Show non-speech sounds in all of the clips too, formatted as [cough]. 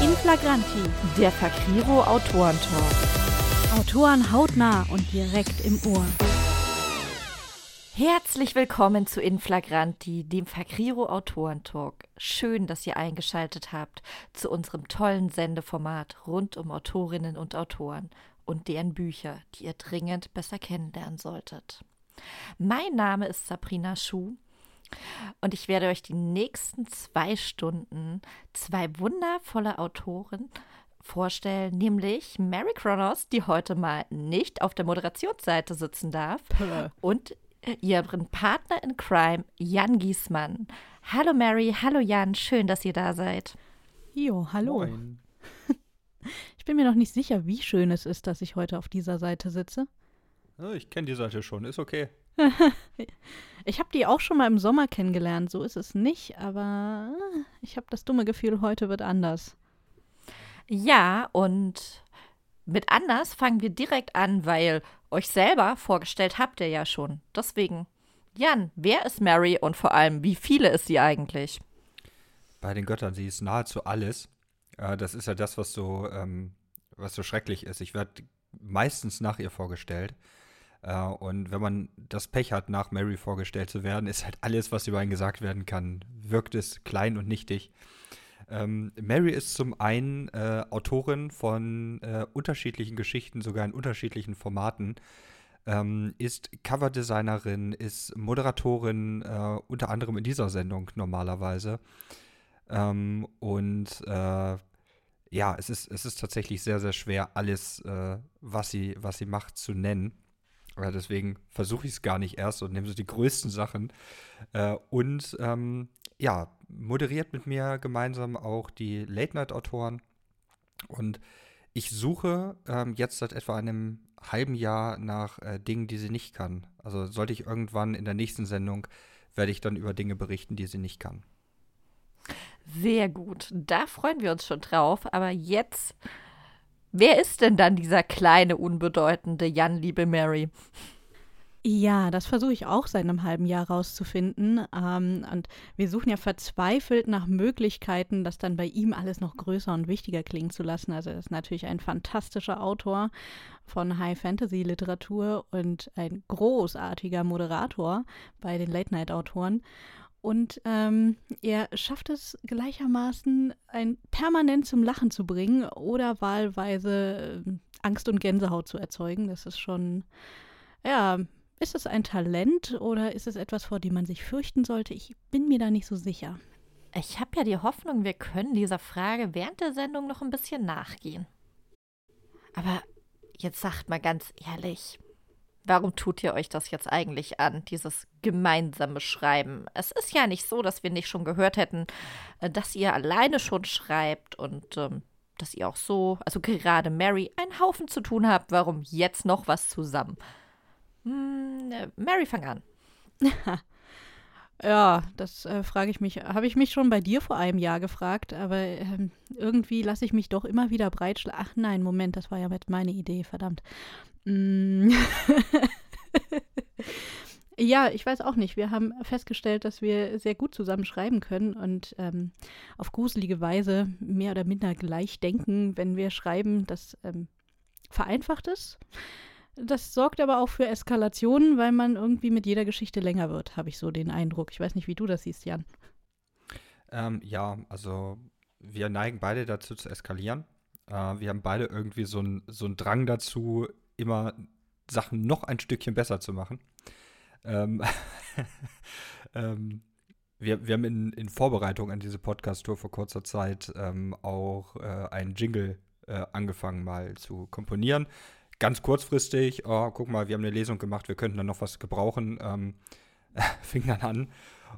In Flagranti, der Fakriro Autorentalk. Autoren hautnah und direkt im Ohr. Herzlich willkommen zu Inflagranti, dem Fakriro Autorentalk. Schön, dass ihr eingeschaltet habt zu unserem tollen Sendeformat rund um Autorinnen und Autoren und deren Bücher, die ihr dringend besser kennenlernen solltet. Mein Name ist Sabrina Schuh und ich werde euch die nächsten zwei Stunden zwei wundervolle Autoren vorstellen, nämlich Mary Kronos, die heute mal nicht auf der Moderationsseite sitzen darf, und ihren Partner in Crime, Jan Giesmann. Hallo Mary, hallo Jan, schön, dass ihr da seid. Jo, hallo. Moin. [laughs] Ich bin mir noch nicht sicher, wie schön es ist, dass ich heute auf dieser Seite sitze. Ja, Ich kenne die Seite schon, ist okay. Ich habe die auch schon mal im Sommer kennengelernt, so ist es nicht, aber ich habe das dumme Gefühl, heute wird anders. Ja, und mit anders fangen wir direkt an, weil euch selber vorgestellt habt ihr ja schon. Deswegen, Jan, wer ist Mary und vor allem, wie viele ist sie eigentlich? Bei den Göttern, sie ist nahezu alles. Äh, das ist ja das, was so, ähm, was so schrecklich ist. Ich werde meistens nach ihr vorgestellt. Äh, und wenn man das Pech hat, nach Mary vorgestellt zu werden, ist halt alles, was über ihn gesagt werden kann, wirkt es klein und nichtig. Ähm, Mary ist zum einen äh, Autorin von äh, unterschiedlichen Geschichten, sogar in unterschiedlichen Formaten. Ähm, ist Coverdesignerin, ist Moderatorin, äh, unter anderem in dieser Sendung normalerweise. Ähm, und äh, ja, es ist, es ist tatsächlich sehr, sehr schwer, alles, äh, was, sie, was sie macht, zu nennen. Ja, deswegen versuche ich es gar nicht erst und nehme so die größten Sachen. Äh, und ähm, ja, moderiert mit mir gemeinsam auch die Late-Night-Autoren. Und ich suche ähm, jetzt seit etwa einem halben Jahr nach äh, Dingen, die sie nicht kann. Also sollte ich irgendwann in der nächsten Sendung, werde ich dann über Dinge berichten, die sie nicht kann. Sehr gut. Da freuen wir uns schon drauf. Aber jetzt, wer ist denn dann dieser kleine, unbedeutende Jan, liebe Mary? Ja, das versuche ich auch seit einem halben Jahr rauszufinden. Ähm, und wir suchen ja verzweifelt nach Möglichkeiten, das dann bei ihm alles noch größer und wichtiger klingen zu lassen. Also er ist natürlich ein fantastischer Autor von High-Fantasy-Literatur und ein großartiger Moderator bei den Late-Night-Autoren. Und ähm, er schafft es gleichermaßen, ein permanent zum Lachen zu bringen oder wahlweise äh, Angst und Gänsehaut zu erzeugen. Das ist schon, ja, ist es ein Talent oder ist es etwas, vor dem man sich fürchten sollte? Ich bin mir da nicht so sicher. Ich habe ja die Hoffnung, wir können dieser Frage während der Sendung noch ein bisschen nachgehen. Aber jetzt sagt mal ganz ehrlich, warum tut ihr euch das jetzt eigentlich an, dieses gemeinsame Schreiben? Es ist ja nicht so, dass wir nicht schon gehört hätten, äh, dass ihr alleine schon schreibt und ähm, dass ihr auch so, also gerade Mary, einen Haufen zu tun habt. Warum jetzt noch was zusammen? Hm, äh, Mary, fang an. [laughs] Ja, das äh, frage ich mich. Habe ich mich schon bei dir vor einem Jahr gefragt, aber ähm, irgendwie lasse ich mich doch immer wieder breitschlagen. Ach nein, Moment, das war ja mit meine Idee, verdammt. Mm. [laughs] ja, ich weiß auch nicht. Wir haben festgestellt, dass wir sehr gut zusammen schreiben können und ähm, auf gruselige Weise mehr oder minder gleich denken, wenn wir schreiben. Das ähm, vereinfacht es. Das sorgt aber auch für Eskalationen, weil man irgendwie mit jeder Geschichte länger wird, habe ich so den Eindruck. Ich weiß nicht, wie du das siehst, Jan. Ähm, ja, also wir neigen beide dazu zu eskalieren. Äh, wir haben beide irgendwie so einen so einen Drang dazu, immer Sachen noch ein Stückchen besser zu machen. Ähm, [laughs] ähm, wir, wir haben in, in Vorbereitung an diese Podcast-Tour vor kurzer Zeit ähm, auch äh, einen Jingle äh, angefangen mal zu komponieren. Ganz kurzfristig, oh, guck mal, wir haben eine Lesung gemacht, wir könnten dann noch was gebrauchen. Ähm, [laughs] fing dann an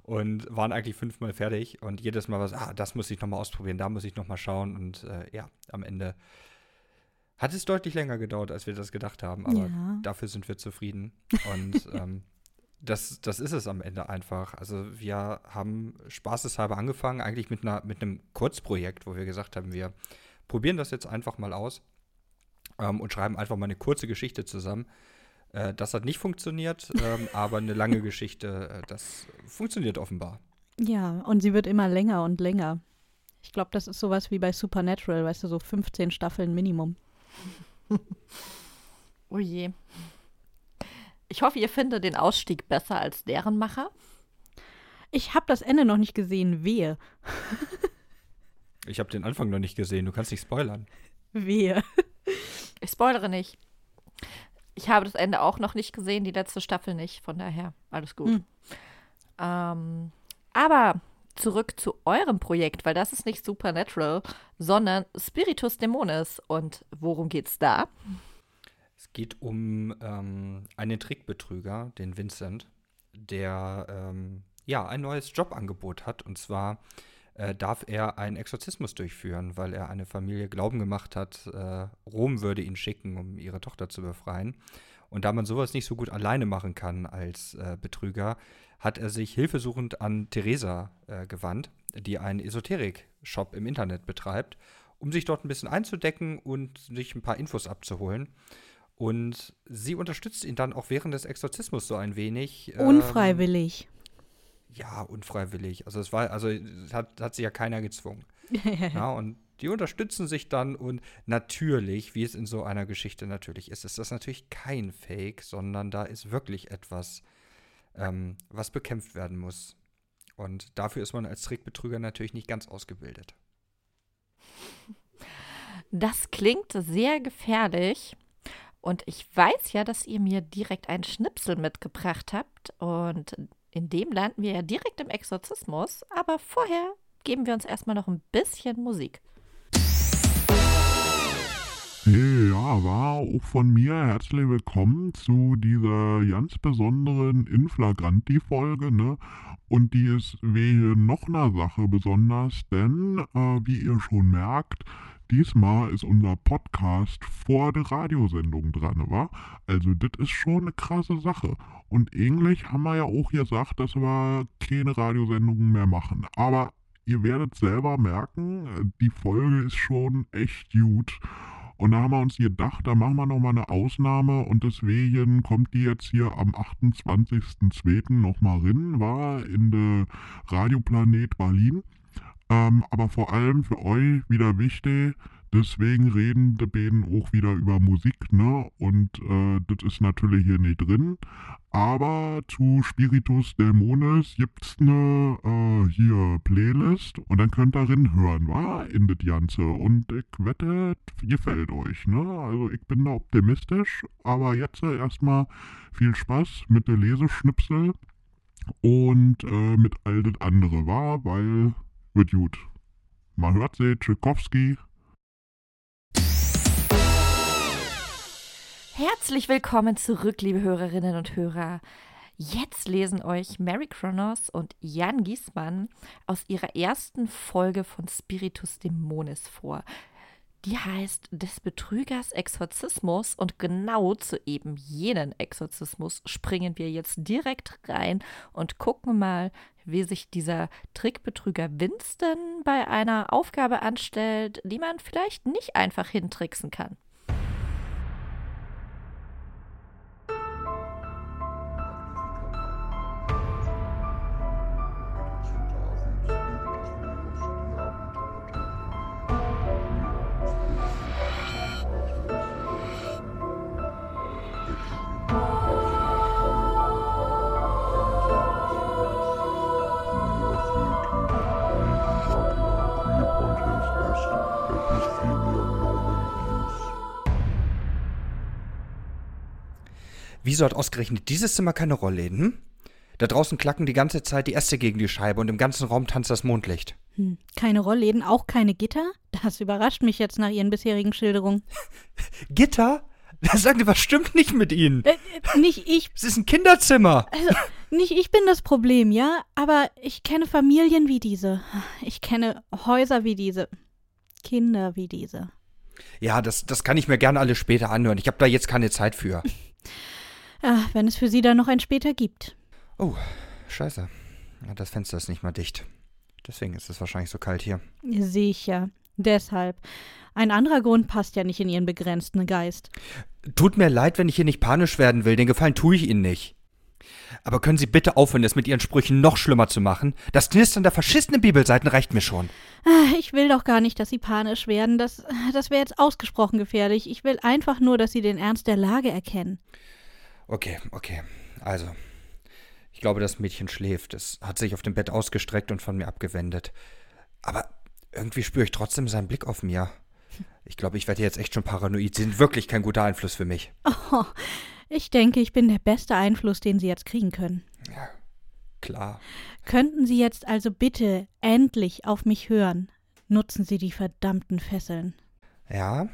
und waren eigentlich fünfmal fertig und jedes Mal was, ah, das muss ich nochmal ausprobieren, da muss ich nochmal schauen und äh, ja, am Ende hat es deutlich länger gedauert, als wir das gedacht haben, aber Ja. dafür sind wir zufrieden und [laughs] ähm, das, das ist es am Ende einfach. Also wir haben spaßeshalber angefangen, eigentlich mit, einer, mit einem Kurzprojekt, wo wir gesagt haben, wir probieren das jetzt einfach mal aus ähm, und schreiben einfach mal eine kurze Geschichte zusammen. Äh, das hat nicht funktioniert, ähm, [laughs] aber eine lange Geschichte, äh, das funktioniert offenbar. Ja, und sie wird immer länger und länger. Ich glaube, das ist sowas wie bei Supernatural, weißt du, so 15 Staffeln Minimum. [laughs] oh je. Ich hoffe, ihr findet den Ausstieg besser als deren Macher. Ich habe das Ende noch nicht gesehen. Wehe. ich habe den Anfang noch nicht gesehen. Du kannst nicht spoilern. Wehe. Ich spoilere nicht. Ich habe das Ende auch noch nicht gesehen, die letzte Staffel nicht. Von daher, alles gut. Hm. Ähm, aber zurück zu eurem Projekt, weil das ist nicht Supernatural, sondern Spiritus Dämonis. Und worum geht's da? Es geht um ähm, einen Trickbetrüger, den Vincent, der ähm, ja ein neues Jobangebot hat. Und zwar äh, darf er einen Exorzismus durchführen, weil er eine Familie Glauben gemacht hat, äh, Rom würde ihn schicken, um ihre Tochter zu befreien. Und da man sowas nicht so gut alleine machen kann als äh, Betrüger, hat er sich hilfesuchend an Theresa äh, gewandt, die einen Esoterik-Shop im Internet betreibt, um sich dort ein bisschen einzudecken und sich ein paar Infos abzuholen. Und sie unterstützt ihn dann auch während des Exorzismus so ein wenig. Ähm, Unfreiwillig. Ja, unfreiwillig. Also es war, also es hat, hat sich ja keiner gezwungen. [laughs] ja, und die unterstützen sich dann und natürlich, wie es in so einer Geschichte natürlich ist, ist das natürlich kein Fake, sondern da ist wirklich etwas ähm, was bekämpft werden muss. Und dafür ist man als Trickbetrüger natürlich nicht ganz ausgebildet. Das klingt sehr gefährlich. Und ich weiß ja, dass ihr mir direkt einen Schnipsel mitgebracht habt. Und in dem landen wir ja direkt im Exorzismus. Aber vorher geben wir uns erstmal noch ein bisschen Musik. War auch von mir herzlich willkommen zu dieser ganz besonderen Inflagranti-Folge, ne? Und die ist wegen noch einer Sache besonders, denn, äh, wie ihr schon merkt, diesmal ist unser Podcast vor der Radiosendung dran, wa? Also, das ist schon eine krasse Sache. Und ähnlich haben wir ja auch gesagt, dass wir keine Radiosendungen mehr machen. Aber ihr werdet selber merken, die Folge ist schon echt gut. Und da haben wir uns gedacht, da machen wir nochmal eine Ausnahme und deswegen kommt die jetzt hier am 28.02. nochmal rein, war in der Radioplanet Berlin. Ähm, aber vor allem für euch wieder wichtig, Deswegen reden die beiden auch wieder über Musik, ne? Und äh, das ist natürlich hier nicht drin. Aber zu Spiritus Dämones gibt's eine äh, hier Playlist und dann könnt ihr drin hören, wa? In das Ganze. Und ich wette, gefällt euch, ne? Also ich bin da optimistisch. Aber jetzt äh, erstmal viel Spaß mit der Leseschnipsel und äh, mit all das andere, wa? Weil wird gut. Man hört sie, Tchaikovsky. Herzlich willkommen zurück, liebe Hörerinnen und Hörer. Jetzt lesen euch Mary Kronos und Jan Giesmann aus ihrer ersten Folge von Spiritus Dämonis vor. Die heißt Des Betrügers Exorzismus und genau zu eben jenen Exorzismus springen wir jetzt direkt rein und gucken mal, wie sich dieser Trickbetrüger Winston bei einer Aufgabe anstellt, die man vielleicht nicht einfach hintricksen kann. Wieso hat ausgerechnet dieses Zimmer keine Rollläden? Hm? Da draußen klacken die ganze Zeit die Äste gegen die Scheibe und im ganzen Raum tanzt das Mondlicht. Hm, keine Rollläden, auch keine Gitter? Das überrascht mich jetzt nach Ihren bisherigen Schilderungen. [laughs] Gitter? Das sagt was stimmt nicht mit Ihnen. Äh, äh, nicht ich. Es ist ein Kinderzimmer. Also, nicht ich bin das Problem, ja? Aber ich kenne Familien wie diese. Ich kenne Häuser wie diese. Kinder wie diese. Ja, das, das kann ich mir gerne alles später anhören. Ich habe da jetzt keine Zeit für. [laughs] Ah, wenn es für Sie dann noch ein später gibt. Oh, scheiße. Das Fenster ist nicht mal dicht. Deswegen ist es wahrscheinlich so kalt hier. Sicher. Deshalb. Ein anderer Grund passt ja nicht in Ihren begrenzten Geist. Tut mir leid, wenn ich hier nicht panisch werden will. Den Gefallen tue ich Ihnen nicht. Aber können Sie bitte aufhören, es mit Ihren Sprüchen noch schlimmer zu machen? Das Knistern der verschissenen Bibelseiten reicht mir schon. Ah, Ich will doch gar nicht, dass Sie panisch werden. Das, das wäre jetzt ausgesprochen gefährlich. Ich will einfach nur, dass Sie den Ernst der Lage erkennen. Okay, okay. Also, ich glaube, das Mädchen schläft. Es hat sich auf dem Bett ausgestreckt und von mir abgewendet. Aber irgendwie spüre ich trotzdem seinen Blick auf mir. Ich glaube, ich werde jetzt echt schon paranoid. Sie sind wirklich kein guter Einfluss für mich. [laughs] Oh, ich denke, ich bin der beste Einfluss, den Sie jetzt kriegen können. Klar. Könnten Sie jetzt also bitte endlich auf mich hören? Nutzen Sie die verdammten Fesseln. Ja,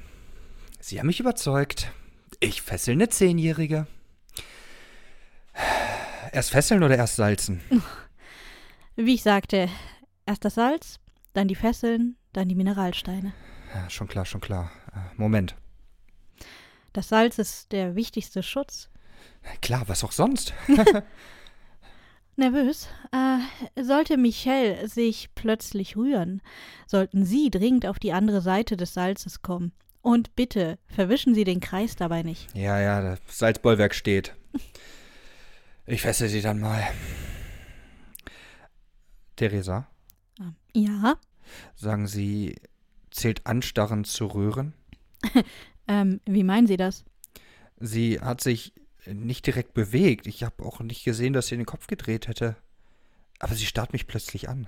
Sie haben mich überzeugt. Ich fessel eine Zehnjährige. Erst fesseln oder erst salzen? [laughs] Wie ich sagte, erst das Salz, dann die Fesseln, dann die Mineralsteine. Ja, schon klar, schon klar. Äh, Moment. Das Salz ist der wichtigste Schutz. Klar, was auch sonst? [laughs] [laughs] Nervös? Äh, sollte Michelle sich plötzlich rühren, sollten Sie dringend auf die andere Seite des Salzes kommen. Und bitte, verwischen Sie den Kreis dabei nicht. Ja, ja, das Salzbollwerk steht. Ich fessel sie dann mal. Theresa, Ja? sagen Sie, zählt Anstarren zu Rühren? [laughs] Ähm, wie meinen Sie das? Sie hat sich nicht direkt bewegt. Ich habe auch nicht gesehen, dass sie den Kopf gedreht hätte. Aber sie starrt mich plötzlich an.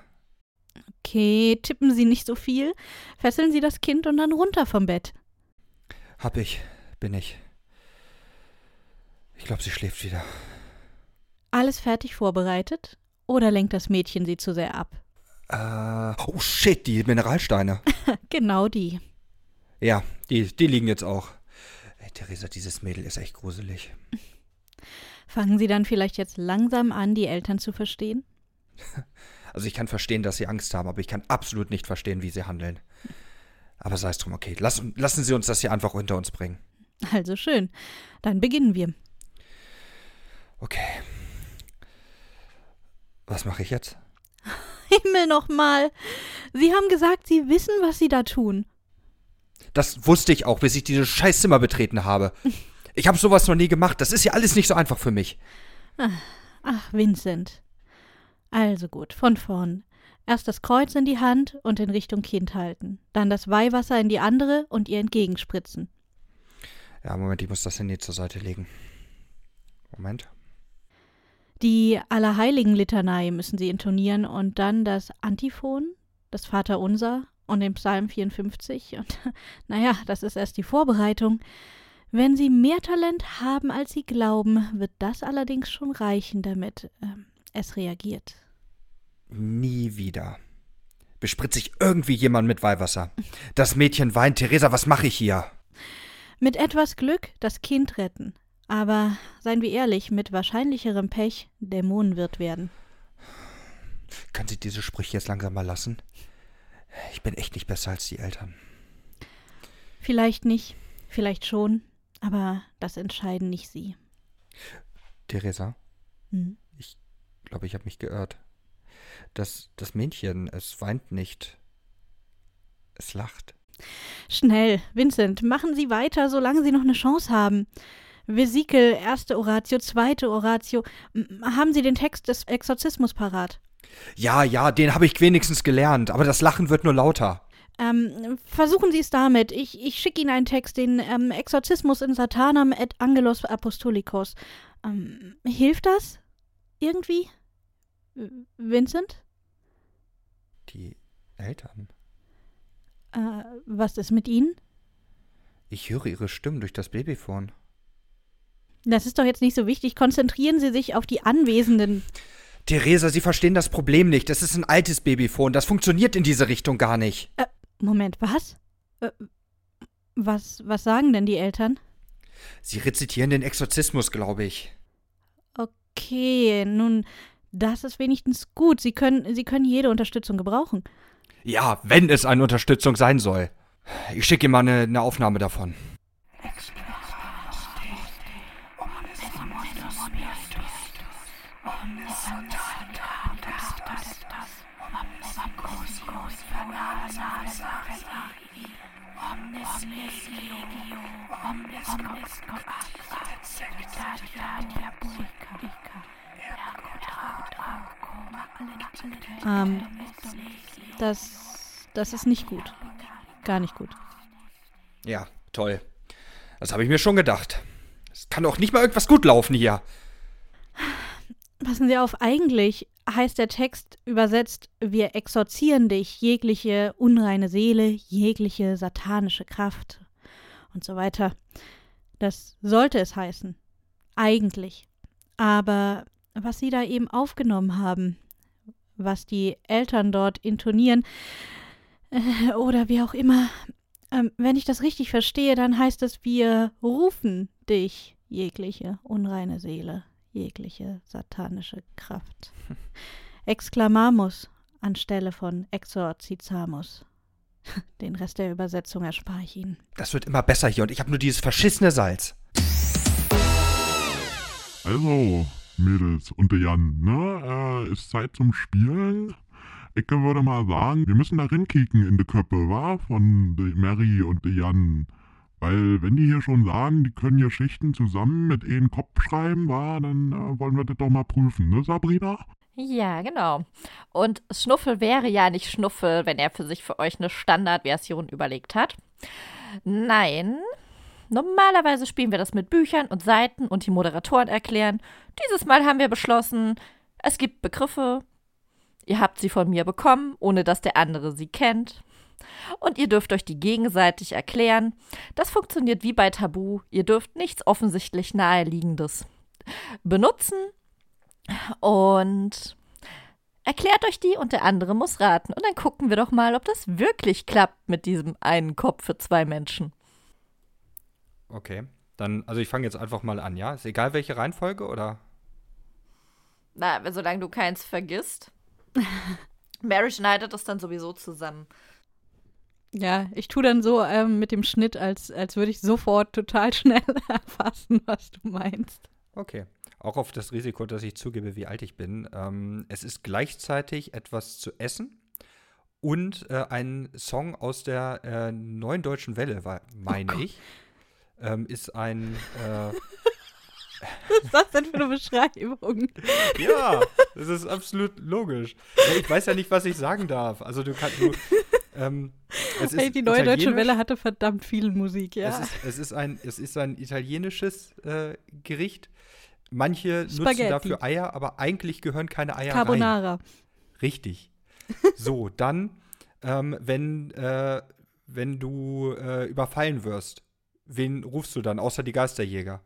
Okay, tippen Sie nicht so viel. Fesseln Sie das Kind und dann runter vom Bett. Hab ich, bin ich. Ich glaube, sie schläft wieder. Alles fertig vorbereitet? Oder lenkt das Mädchen Sie zu sehr ab? Äh, oh shit, die Mineralsteine. [laughs] Genau die. Ja, die, die liegen jetzt auch. Ey, Theresa, dieses Mädel ist echt gruselig. Fangen Sie dann vielleicht jetzt langsam an, die Eltern zu verstehen? [laughs] Also ich kann verstehen, dass sie Angst haben, aber ich kann absolut nicht verstehen, wie sie handeln. Aber sei es drum, okay. Lass, lassen Sie uns das hier einfach unter uns bringen. Also schön. Dann beginnen wir. Okay. Was mache ich jetzt? [laughs] Himmel nochmal. Sie haben gesagt, Sie wissen, was Sie da tun. Das wusste ich auch, bis ich dieses Scheißzimmer betreten habe. Ich habe sowas noch nie gemacht. Das ist ja alles nicht so einfach für mich. Ach, Vincent. Also gut, von vorn. Erst das Kreuz in die Hand und in Richtung Kind halten. Dann das Weihwasser in die andere und ihr entgegenspritzen. Ja, Moment, ich muss das Handy zur Seite legen. Moment. Die Allerheiligen-Litanei müssen sie intonieren und dann das Antiphon, das Vaterunser und den Psalm 54. Und [laughs] naja, das ist erst die Vorbereitung. Wenn sie mehr Talent haben, als sie glauben, wird das allerdings schon reichen, damit ähm, es reagiert. Nie wieder. Bespritze ich irgendwie jemand mit Weihwasser. Das Mädchen weint. Theresa, was mache ich hier? Mit etwas Glück das Kind retten. Aber seien wir ehrlich, mit wahrscheinlicherem Pech Dämonenwirt werden. Können Sie diese Sprüche jetzt langsam mal lassen? Ich bin echt nicht besser als die Eltern. Vielleicht nicht, vielleicht schon, aber das entscheiden nicht sie. Theresa, Hm. ich glaube, ich habe mich geirrt. Das, das Mädchen, es weint nicht. Es lacht. Schnell, Vincent, machen Sie weiter, solange Sie noch eine Chance haben. Vesikel, erste Oratio, zweite Oratio. Haben Sie den Text des Exorzismus parat? Ja, ja, den habe ich wenigstens gelernt, aber das Lachen wird nur lauter. Ähm, versuchen Sie es damit. Ich, ich schicke Ihnen einen Text, den ähm, Exorzismus in Satanam et Angelos Apostolikos. Ähm, hilft das? Irgendwie? Vincent? Die Eltern. Äh, was ist mit Ihnen? Ich höre ihre Stimmen durch das Babyphone. Das ist doch jetzt nicht so wichtig. Konzentrieren Sie sich auf die Anwesenden. Theresa, Sie verstehen das Problem nicht. Das ist ein altes Babyphone. Das funktioniert in diese Richtung gar nicht. Moment, was? Äh, was, was sagen denn die Eltern? Sie rezitieren den Exorzismus, glaube ich. Okay, nun, das ist wenigstens gut. Sie können, Sie können jede Unterstützung gebrauchen. Ja, wenn es eine Unterstützung sein soll. Ich schicke ihm mal eine, eine Aufnahme davon. Ähm, das, das ist nicht gut. Gar nicht gut. Ja, toll. Das habe ich mir schon gedacht. Es kann doch nicht mal irgendwas gut laufen hier. Passen Sie auf, eigentlich heißt der Text übersetzt, wir exorzieren dich, jegliche unreine Seele, jegliche satanische Kraft und so weiter. Das sollte es heißen. Eigentlich. Aber was Sie da eben aufgenommen haben, was die Eltern dort intonieren, äh, oder wie auch immer, ähm, wenn ich das richtig verstehe, dann heißt es, wir rufen dich, jegliche unreine Seele, jegliche satanische Kraft. [laughs] Exclamamus anstelle von exorcizamus. Den Rest der Übersetzung erspare ich Ihnen. Das wird immer besser hier und ich habe nur dieses verschissene Salz. Also, Mädels und der Jan, ne? Äh, ist Zeit zum Spielen. Ich würde mal sagen, wir müssen da rinkicken in die Köpfe, wa? Von der Mary und der Jan. Weil, wenn die hier schon sagen, die können Geschichten zusammen mit einem Kopf schreiben, wa, dann äh, wollen wir das doch mal prüfen, ne, Sabrina? Ja, genau. Und Schnuffel wäre ja nicht Schnuffel, wenn er für sich für euch eine Standardversion überlegt hat. Nein, normalerweise spielen wir das mit Büchern und Seiten und die Moderatoren erklären. Dieses Mal haben wir beschlossen, es gibt Begriffe. Ihr habt sie von mir bekommen, ohne dass der andere sie kennt. Und ihr dürft euch die gegenseitig erklären. Das funktioniert wie bei Tabu. Ihr dürft nichts offensichtlich Naheliegendes benutzen und erklärt euch die und der andere muss raten. Und dann gucken wir doch mal, ob das wirklich klappt mit diesem einen Kopf für zwei Menschen. Okay. Dann, also ich fange jetzt einfach mal an, ja? Ist egal welche Reihenfolge oder? Na, solange du keins vergisst. [laughs] Mary schneidet das dann sowieso zusammen. Ja, ich tue dann so ähm, mit dem Schnitt, als, als würde ich sofort total [laughs] schnell erfassen, was du meinst. Okay. Auch auf das Risiko, dass ich zugebe, wie alt ich bin. Ähm, es ist gleichzeitig etwas zu essen und äh, ein Song aus der äh, neuen deutschen Welle, war- meine Oh ich. Ähm, ist ein. Äh, Was ist das denn für eine Beschreibung? ja, das ist absolut logisch. Ich weiß ja nicht, was ich sagen darf. Also, du kannst. Du, ähm, Hey, die neue deutsche. Welle hatte verdammt viel Musik, ja. Es, ist, es, ist ein, es ist ein italienisches äh, Gericht. Manche nutzen Spaghetti. dafür Eier, aber eigentlich gehören keine Eier rein. Carbonara. Richtig. So, dann, ähm, wenn, äh, wenn du äh, überfallen wirst, wen rufst du dann, außer die Geisterjäger?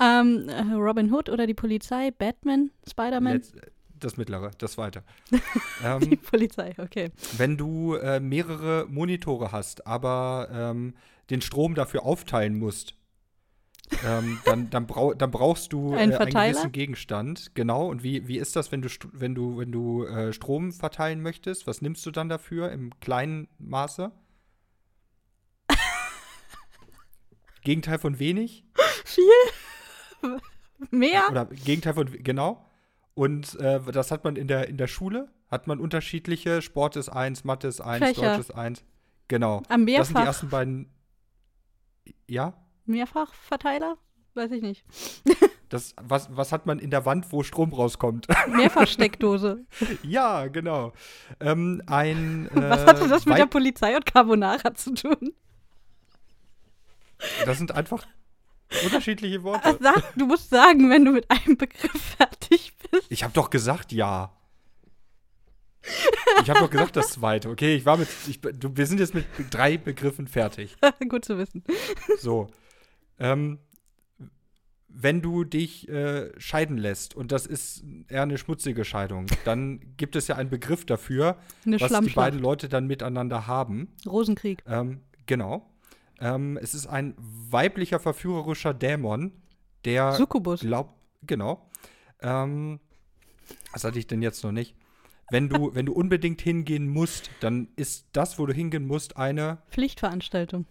Ähm, äh, Robin Hood oder die Polizei, Batman, Spider-Man? Letz- das mittlere, das zweite. [laughs] Die ähm, Polizei, okay. wenn du äh, mehrere Monitore hast, aber ähm, den Strom dafür aufteilen musst, ähm, dann, dann, brau dann brauchst du Einen äh, einen gewissen Gegenstand. Genau. Und wie, wie ist das, wenn du, wenn du, wenn du äh, Strom verteilen möchtest? Was nimmst du dann dafür im kleinen Maße? Gegenteil von wenig? Viel? Mehr? Oder Gegenteil von, genau. Und äh, das hat man in der, in der Schule, hat man unterschiedliche, Sport ist eins, Mathe ist eins, Fächer. Deutsch ist eins. Genau. Am Das sind die Mehrfach, ersten beiden. Ja? Mehrfachverteiler? Weiß ich nicht. [laughs] Das, was, was hat man in der Wand, wo Strom rauskommt? [laughs] Mehrfachsteckdose. ja, genau. Ähm, ein. Äh, Was hatte das mit der Weib- Polizei und Carbonara zu tun? Das sind einfach unterschiedliche Worte. Sag, du musst sagen, wenn du mit einem Begriff fertig bist. Ich habe doch gesagt, ja. Ich habe doch gesagt, das zweite. Okay, ich war mit. Ich, du, wir sind jetzt mit drei Begriffen fertig. [laughs] Gut zu wissen. So. Ähm, wenn du dich äh, scheiden lässt, und das ist eher eine schmutzige Scheidung, dann gibt es ja einen Begriff dafür, Eine was die beiden Leute dann miteinander haben. Rosenkrieg. Ähm, genau. Ähm, es ist ein weiblicher, verführerischer Dämon, der Succubus. glaubt, genau. Ähm, was hatte ich denn jetzt noch nicht? Wenn du, wenn du unbedingt hingehen musst, dann ist das, wo du hingehen musst, eine Pflichtveranstaltung.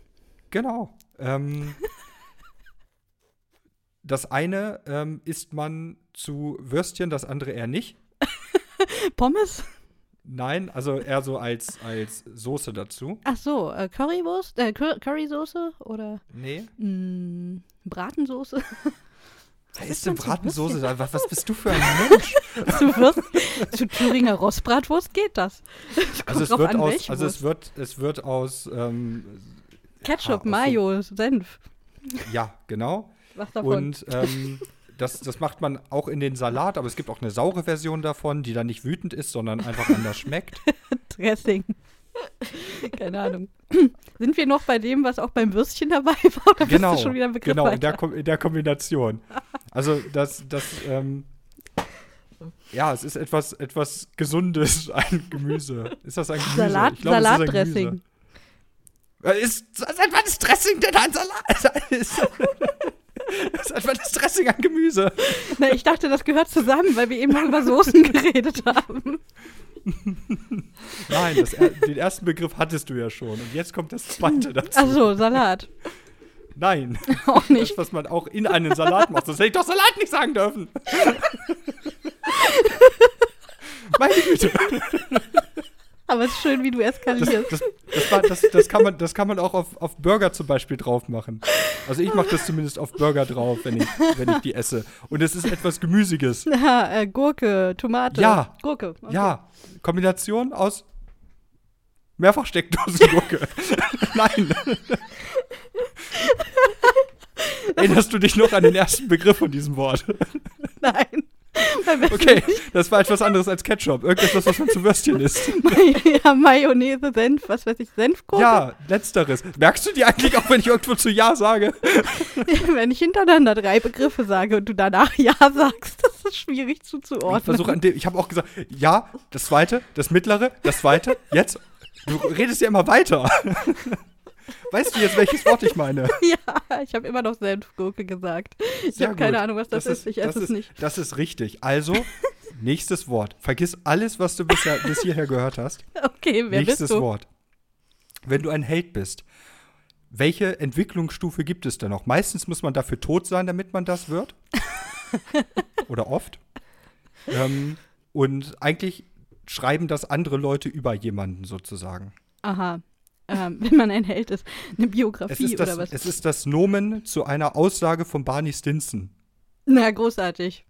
Genau. Ähm, das eine ähm, isst man zu Würstchen, das andere eher nicht. [laughs] Pommes? Nein, also eher so als, als Soße dazu. Ach so, äh, Currywurst? Äh, Cur Currysoße? Oder Nee. mh, Bratensoße? [laughs] Wer isst denn Bratensoße? [laughs] Was, was bist du für ein Mensch? [laughs] zu, zu Thüringer Rostbratwurst geht das. das also, es wird, an, aus, also es wird es wird aus ähm, Ketchup, ja, Mayo, Senf. Ja, genau. Was davon? Und ähm, das, das macht man auch in den Salat, aber es gibt auch eine saure Version davon, die dann nicht wütend ist, sondern einfach anders schmeckt. [laughs] Dressing. Keine Ahnung. Sind wir noch bei dem, was auch beim Würstchen dabei war? Oder genau, schon wieder Begriff genau in der, in der, Kombination. Also das, das ähm, ja, es ist etwas, etwas Gesundes, [laughs] ein Gemüse. Ist das ein Gemüse? Salat, ich glaub, Salatdressing. Ist, ist, seit wann ist Dressing denn ein Salat? [laughs] Ist, Seit wann ist Dressing ein Gemüse? Na, ich dachte, das gehört zusammen, weil wir eben noch über Soßen geredet haben. Nein, das, den ersten Begriff hattest du ja schon. Und jetzt kommt das zweite dazu. Achso, Salat. Nein. Auch nicht. Das, was man auch in einen Salat macht. Das hätte ich doch Salat nicht sagen dürfen. Meine Güte. Aber es ist schön, wie du eskalierst. Das, das, das, war, das, das, kann, man, das kann man auch auf, auf Burger zum Beispiel drauf machen. Also ich mache das zumindest auf Burger drauf, wenn ich, wenn ich die esse. Und es ist etwas Gemüsiges. [laughs] Ja, äh, Gurke, Tomate. Ja. Gurke. Okay. Ja. Kombination aus Mehrfachsteckdosengurke. [laughs] Nein. [laughs] Erinnerst du dich noch an den ersten Begriff von diesem Wort? Nein. Okay, das war etwas anderes als Ketchup. Irgendetwas, was man zu Würstchen isst. [laughs] ja, Mayonnaise, Senf, was weiß ich, Senfgurke? Ja, letzteres. Merkst du die eigentlich auch, wenn ich irgendwo zu Ja sage? [laughs] wenn ich hintereinander drei Begriffe sage und du danach Ja sagst, das ist schwierig zuzuordnen. Ich versuche an dem, ich habe auch gesagt, ja, das zweite, das mittlere, das zweite, jetzt. Du redest ja immer weiter. Weißt du jetzt, welches Wort ich meine? [laughs] ja, ich habe immer noch Senfgurke gesagt. Ich habe keine Ahnung, was das, das ist. Ich esse es nicht. Das ist richtig. Also, nächstes Wort. Vergiss alles, was du bisher, bis hierher gehört hast. [laughs] Okay, wer Nächstes bist du? Wort. Wenn du ein Held bist, welche Entwicklungsstufe gibt es denn noch? Meistens muss man dafür tot sein, damit man das wird. [laughs] Oder oft. Ähm, und eigentlich schreiben das andere Leute über jemanden sozusagen. Aha ähm, wenn man ein Held ist. Eine Biografie das, oder was? Es ist das Nomen zu einer Aussage von Barney Stinson. Na, großartig.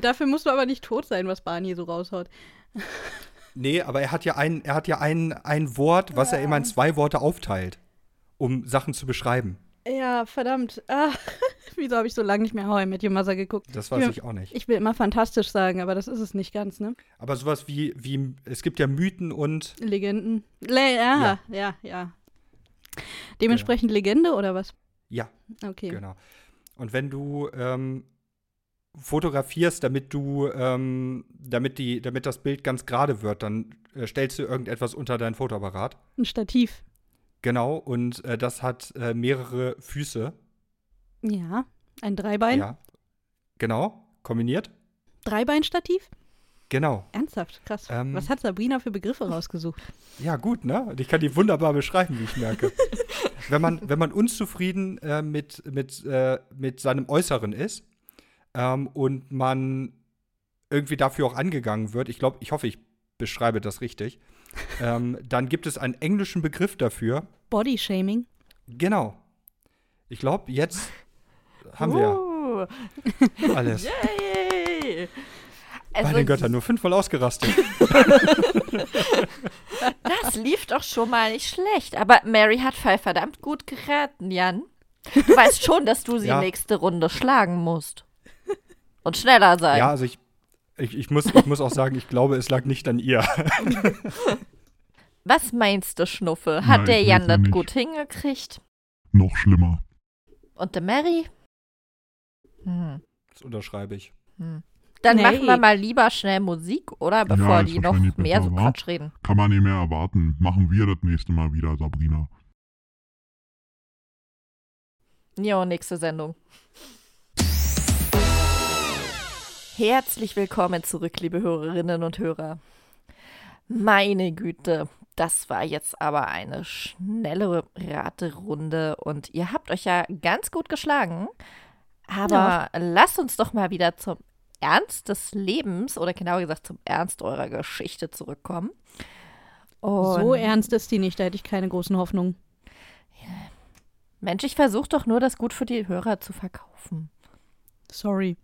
dafür musst du aber nicht tot sein, was Barney so raushaut. Nee, aber er hat ja ein, er hat ja ein, ein Wort, was ja. er immer in zwei Worte aufteilt, um Sachen zu beschreiben. Ja, verdammt. Ach, [laughs] wieso habe ich so lange nicht mehr How I Met Your Mother geguckt? Das weiß ich, ich auch nicht. Ich will immer fantastisch sagen, aber das ist es nicht ganz, ne? Aber sowas wie, wie es gibt ja Mythen und Legenden. Le ja, ja, ja, ja. Dementsprechend genau. Legende oder was? Ja. Okay. Genau. Und wenn du ähm, fotografierst, damit du, ähm, damit die, damit das Bild ganz gerade wird, dann äh, stellst du irgendetwas unter dein Fotoapparat. Ein Stativ. Genau, und äh, das hat äh, mehrere Füße. Ja, ein Dreibein. Ja, genau, kombiniert. Dreibeinstativ? Genau. Ernsthaft, krass. Ähm, Was hat Sabrina für Begriffe rausgesucht? Ja, gut, ne? Und ich kann die wunderbar beschreiben, wie ich merke. [laughs] wenn, man, wenn man unzufrieden äh, mit, mit, äh, mit seinem Äußeren ist ähm, und man irgendwie dafür auch angegangen wird, ich glaube, ich hoffe, ich beschreibe das richtig, ähm, dann gibt es einen englischen Begriff dafür. Body Shaming. Genau. Ich glaube, jetzt haben wir uh. alles. Yay! Also, Bei den Göttern nur fünfmal ausgerastet. [laughs] das lief doch schon mal nicht schlecht. Aber Mary hat verdammt gut geraten, Jan. Du weißt schon, dass du sie ja. nächste Runde schlagen musst. Und schneller sein. Ja, also ich, ich, ich, muss, ich muss auch sagen, ich glaube, es lag nicht an ihr. [laughs] Was meinst du, Schnuffe? Hat Nein, der Jan das gut hingekriegt? Noch schlimmer. Und der Mary? Hm. Das unterschreibe ich. Hm. Dann nee. machen wir mal lieber schnell Musik, oder? Bevor ja, die noch mehr so Quatsch reden. Kann man nicht mehr erwarten. Machen wir das nächste Mal wieder, Sabrina. Jo, nächste Sendung. Herzlich willkommen zurück, liebe Hörerinnen und Hörer. Meine Güte, das war jetzt aber eine schnelle Raterunde und ihr habt euch ja ganz gut geschlagen. Aber ja. lasst uns doch mal wieder zum Ernst des Lebens oder genauer gesagt zum Ernst eurer Geschichte zurückkommen. Und so ernst ist die nicht, da hätte ich keine großen Hoffnungen. Mensch, ich versuche doch nur, das gut für die Hörer zu verkaufen. Sorry.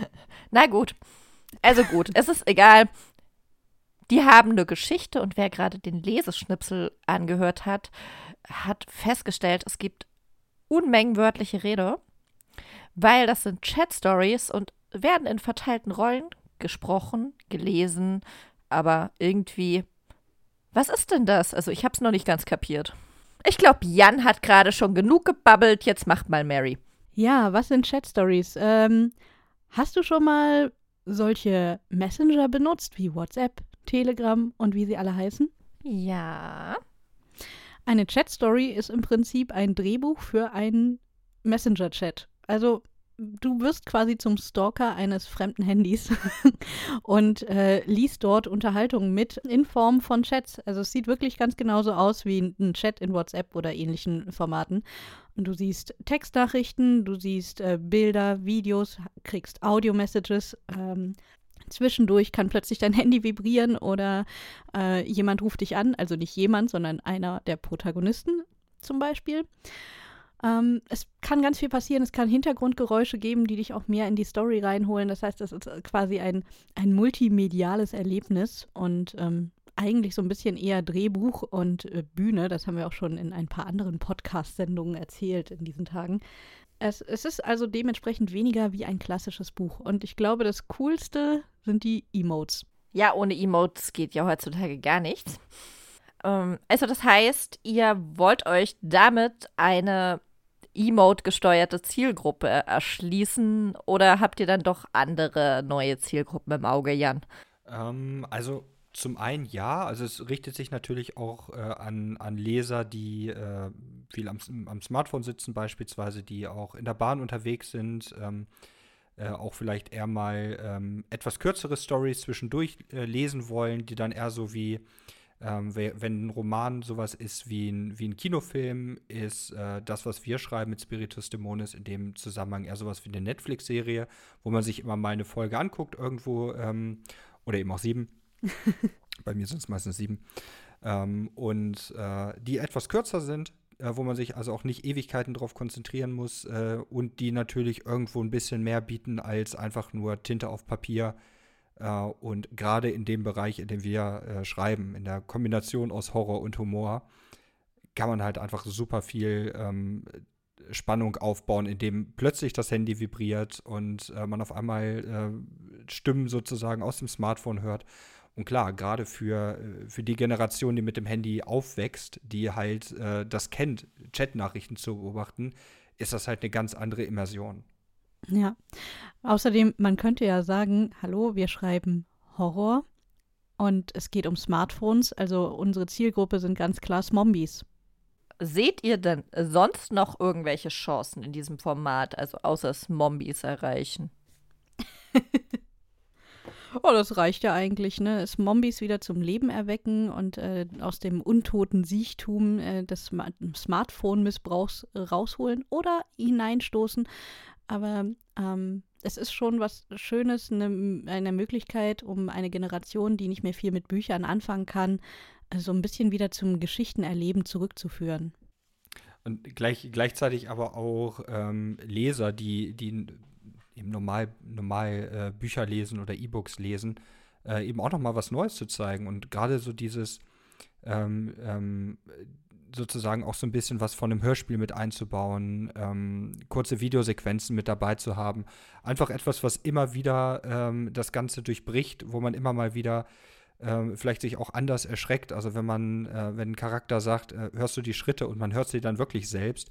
[laughs] Na gut. Also gut, es ist egal. Die haben eine Geschichte und wer gerade den Leseschnipsel angehört hat, hat festgestellt, es gibt Unmengen wörtliche Rede, weil das sind Chat-Stories und werden in verteilten Rollen gesprochen, gelesen, aber irgendwie. Was ist denn das? Also, ich hab's noch nicht ganz kapiert. Ich glaube, Jan hat gerade schon genug gebabbelt. Jetzt macht mal Mary. Ja, was sind Chat-Stories? Ähm, hast du schon mal solche Messenger benutzt wie WhatsApp, Telegram und wie sie alle heißen? Ja. Eine Chat-Story ist im Prinzip ein Drehbuch für einen Messenger-Chat. Also du wirst quasi zum Stalker eines fremden Handys [laughs] und äh, liest dort Unterhaltungen mit in Form von Chats. Also es sieht wirklich ganz genauso aus wie ein Chat in WhatsApp oder ähnlichen Formaten. Du siehst Textnachrichten, du siehst äh, Bilder, Videos, kriegst Audio-Messages. Ähm, zwischendurch kann plötzlich dein Handy vibrieren oder äh, jemand ruft dich an. Also nicht jemand, sondern einer der Protagonisten zum Beispiel. Ähm, es kann ganz viel passieren. Es kann Hintergrundgeräusche geben, die dich auch mehr in die Story reinholen. Das heißt, es ist quasi ein, ein multimediales Erlebnis und ähm, eigentlich so ein bisschen eher Drehbuch und äh, Bühne. Das haben wir auch schon in ein paar anderen Podcast-Sendungen erzählt in diesen Tagen. Es, es ist also dementsprechend weniger wie ein klassisches Buch. Und ich glaube, das Coolste sind die Emotes. Ja, ohne Emotes geht ja heutzutage gar nichts. Ähm, also das heißt, ihr wollt euch damit eine Emote-gesteuerte Zielgruppe erschließen oder habt ihr dann doch andere neue Zielgruppen im Auge, Jan? Ähm, also zum einen ja, also es richtet sich natürlich auch äh, an, an Leser, die äh, viel am, am, Smartphone sitzen, beispielsweise, die auch in der Bahn unterwegs sind, ähm, äh, auch vielleicht eher mal ähm, etwas kürzere Stories zwischendurch äh, lesen wollen, die dann eher so wie ähm, wenn ein Roman sowas ist wie ein, wie ein Kinofilm, ist äh, das, was wir schreiben mit Spiritus Dämonis in dem Zusammenhang eher sowas wie eine Netflix-Serie, wo man sich immer mal eine Folge anguckt irgendwo ähm, oder eben auch sieben. [laughs] Bei mir sind es meistens sieben. Ähm, und äh, die etwas kürzer sind, äh, wo man sich also auch nicht Ewigkeiten drauf konzentrieren muss äh, und die natürlich irgendwo ein bisschen mehr bieten als einfach nur Tinte auf Papier und gerade in dem Bereich, in dem wir äh, schreiben, in der Kombination aus Horror und Humor, kann man halt einfach super viel ähm, Spannung aufbauen, indem plötzlich das Handy vibriert und äh, man auf einmal äh, Stimmen sozusagen aus dem Smartphone hört. Und klar, gerade für, äh, für die Generation, die mit dem Handy aufwächst, die halt äh, das kennt, Chatnachrichten zu beobachten, ist das halt eine ganz andere Immersion. Ja. Außerdem, man könnte ja sagen, hallo, wir schreiben Horror und es geht um Smartphones, also unsere Zielgruppe sind ganz klar Smombies. Seht ihr denn sonst noch irgendwelche Chancen in diesem Format, also außer Smombies erreichen? [laughs] oh, das reicht ja eigentlich, ne? Smombies wieder zum Leben erwecken und äh, aus dem untoten Siechtum äh, des Sm Smartphone-Missbrauchs äh, rausholen oder hineinstoßen aber ähm, es ist schon was Schönes, eine, eine Möglichkeit, um eine Generation, die nicht mehr viel mit Büchern anfangen kann, so ein bisschen wieder zum Geschichtenerleben zurückzuführen. Und gleich, gleichzeitig aber auch ähm, Leser, die, die eben normal, normal äh, Bücher lesen oder E-Books lesen, äh, eben auch noch mal was Neues zu zeigen. Und gerade so dieses ähm, ähm, sozusagen auch so ein bisschen was von einem Hörspiel mit einzubauen, ähm, kurze Videosequenzen mit dabei zu haben. Einfach etwas, was immer wieder ähm, das Ganze durchbricht, wo man immer mal wieder äh, vielleicht sich auch anders erschreckt. Also wenn man, äh, wenn ein Charakter sagt, äh, hörst du die Schritte und man hört sie dann wirklich selbst,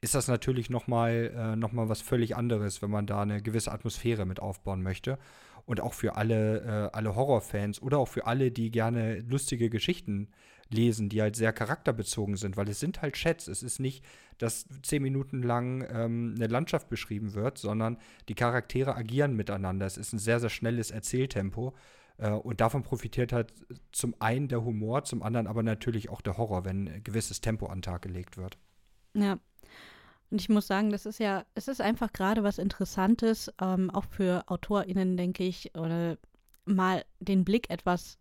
ist das natürlich nochmal äh, noch was völlig anderes, wenn man da eine gewisse Atmosphäre mit aufbauen möchte. Und auch für alle, äh, alle Horrorfans oder auch für alle, die gerne lustige Geschichten lesen, die halt sehr charakterbezogen sind, weil es sind halt Chats. Es ist nicht, dass zehn Minuten lang ähm, eine Landschaft beschrieben wird, sondern die Charaktere agieren miteinander. Es ist ein sehr, sehr schnelles Erzähltempo. Äh, und davon profitiert halt zum einen der Humor, zum anderen aber natürlich auch der Horror, wenn ein gewisses Tempo an den Tag gelegt wird. Ja. Und ich muss sagen, das ist ja, es ist einfach gerade was Interessantes, ähm, auch für AutorInnen, denke ich, oder mal den Blick etwas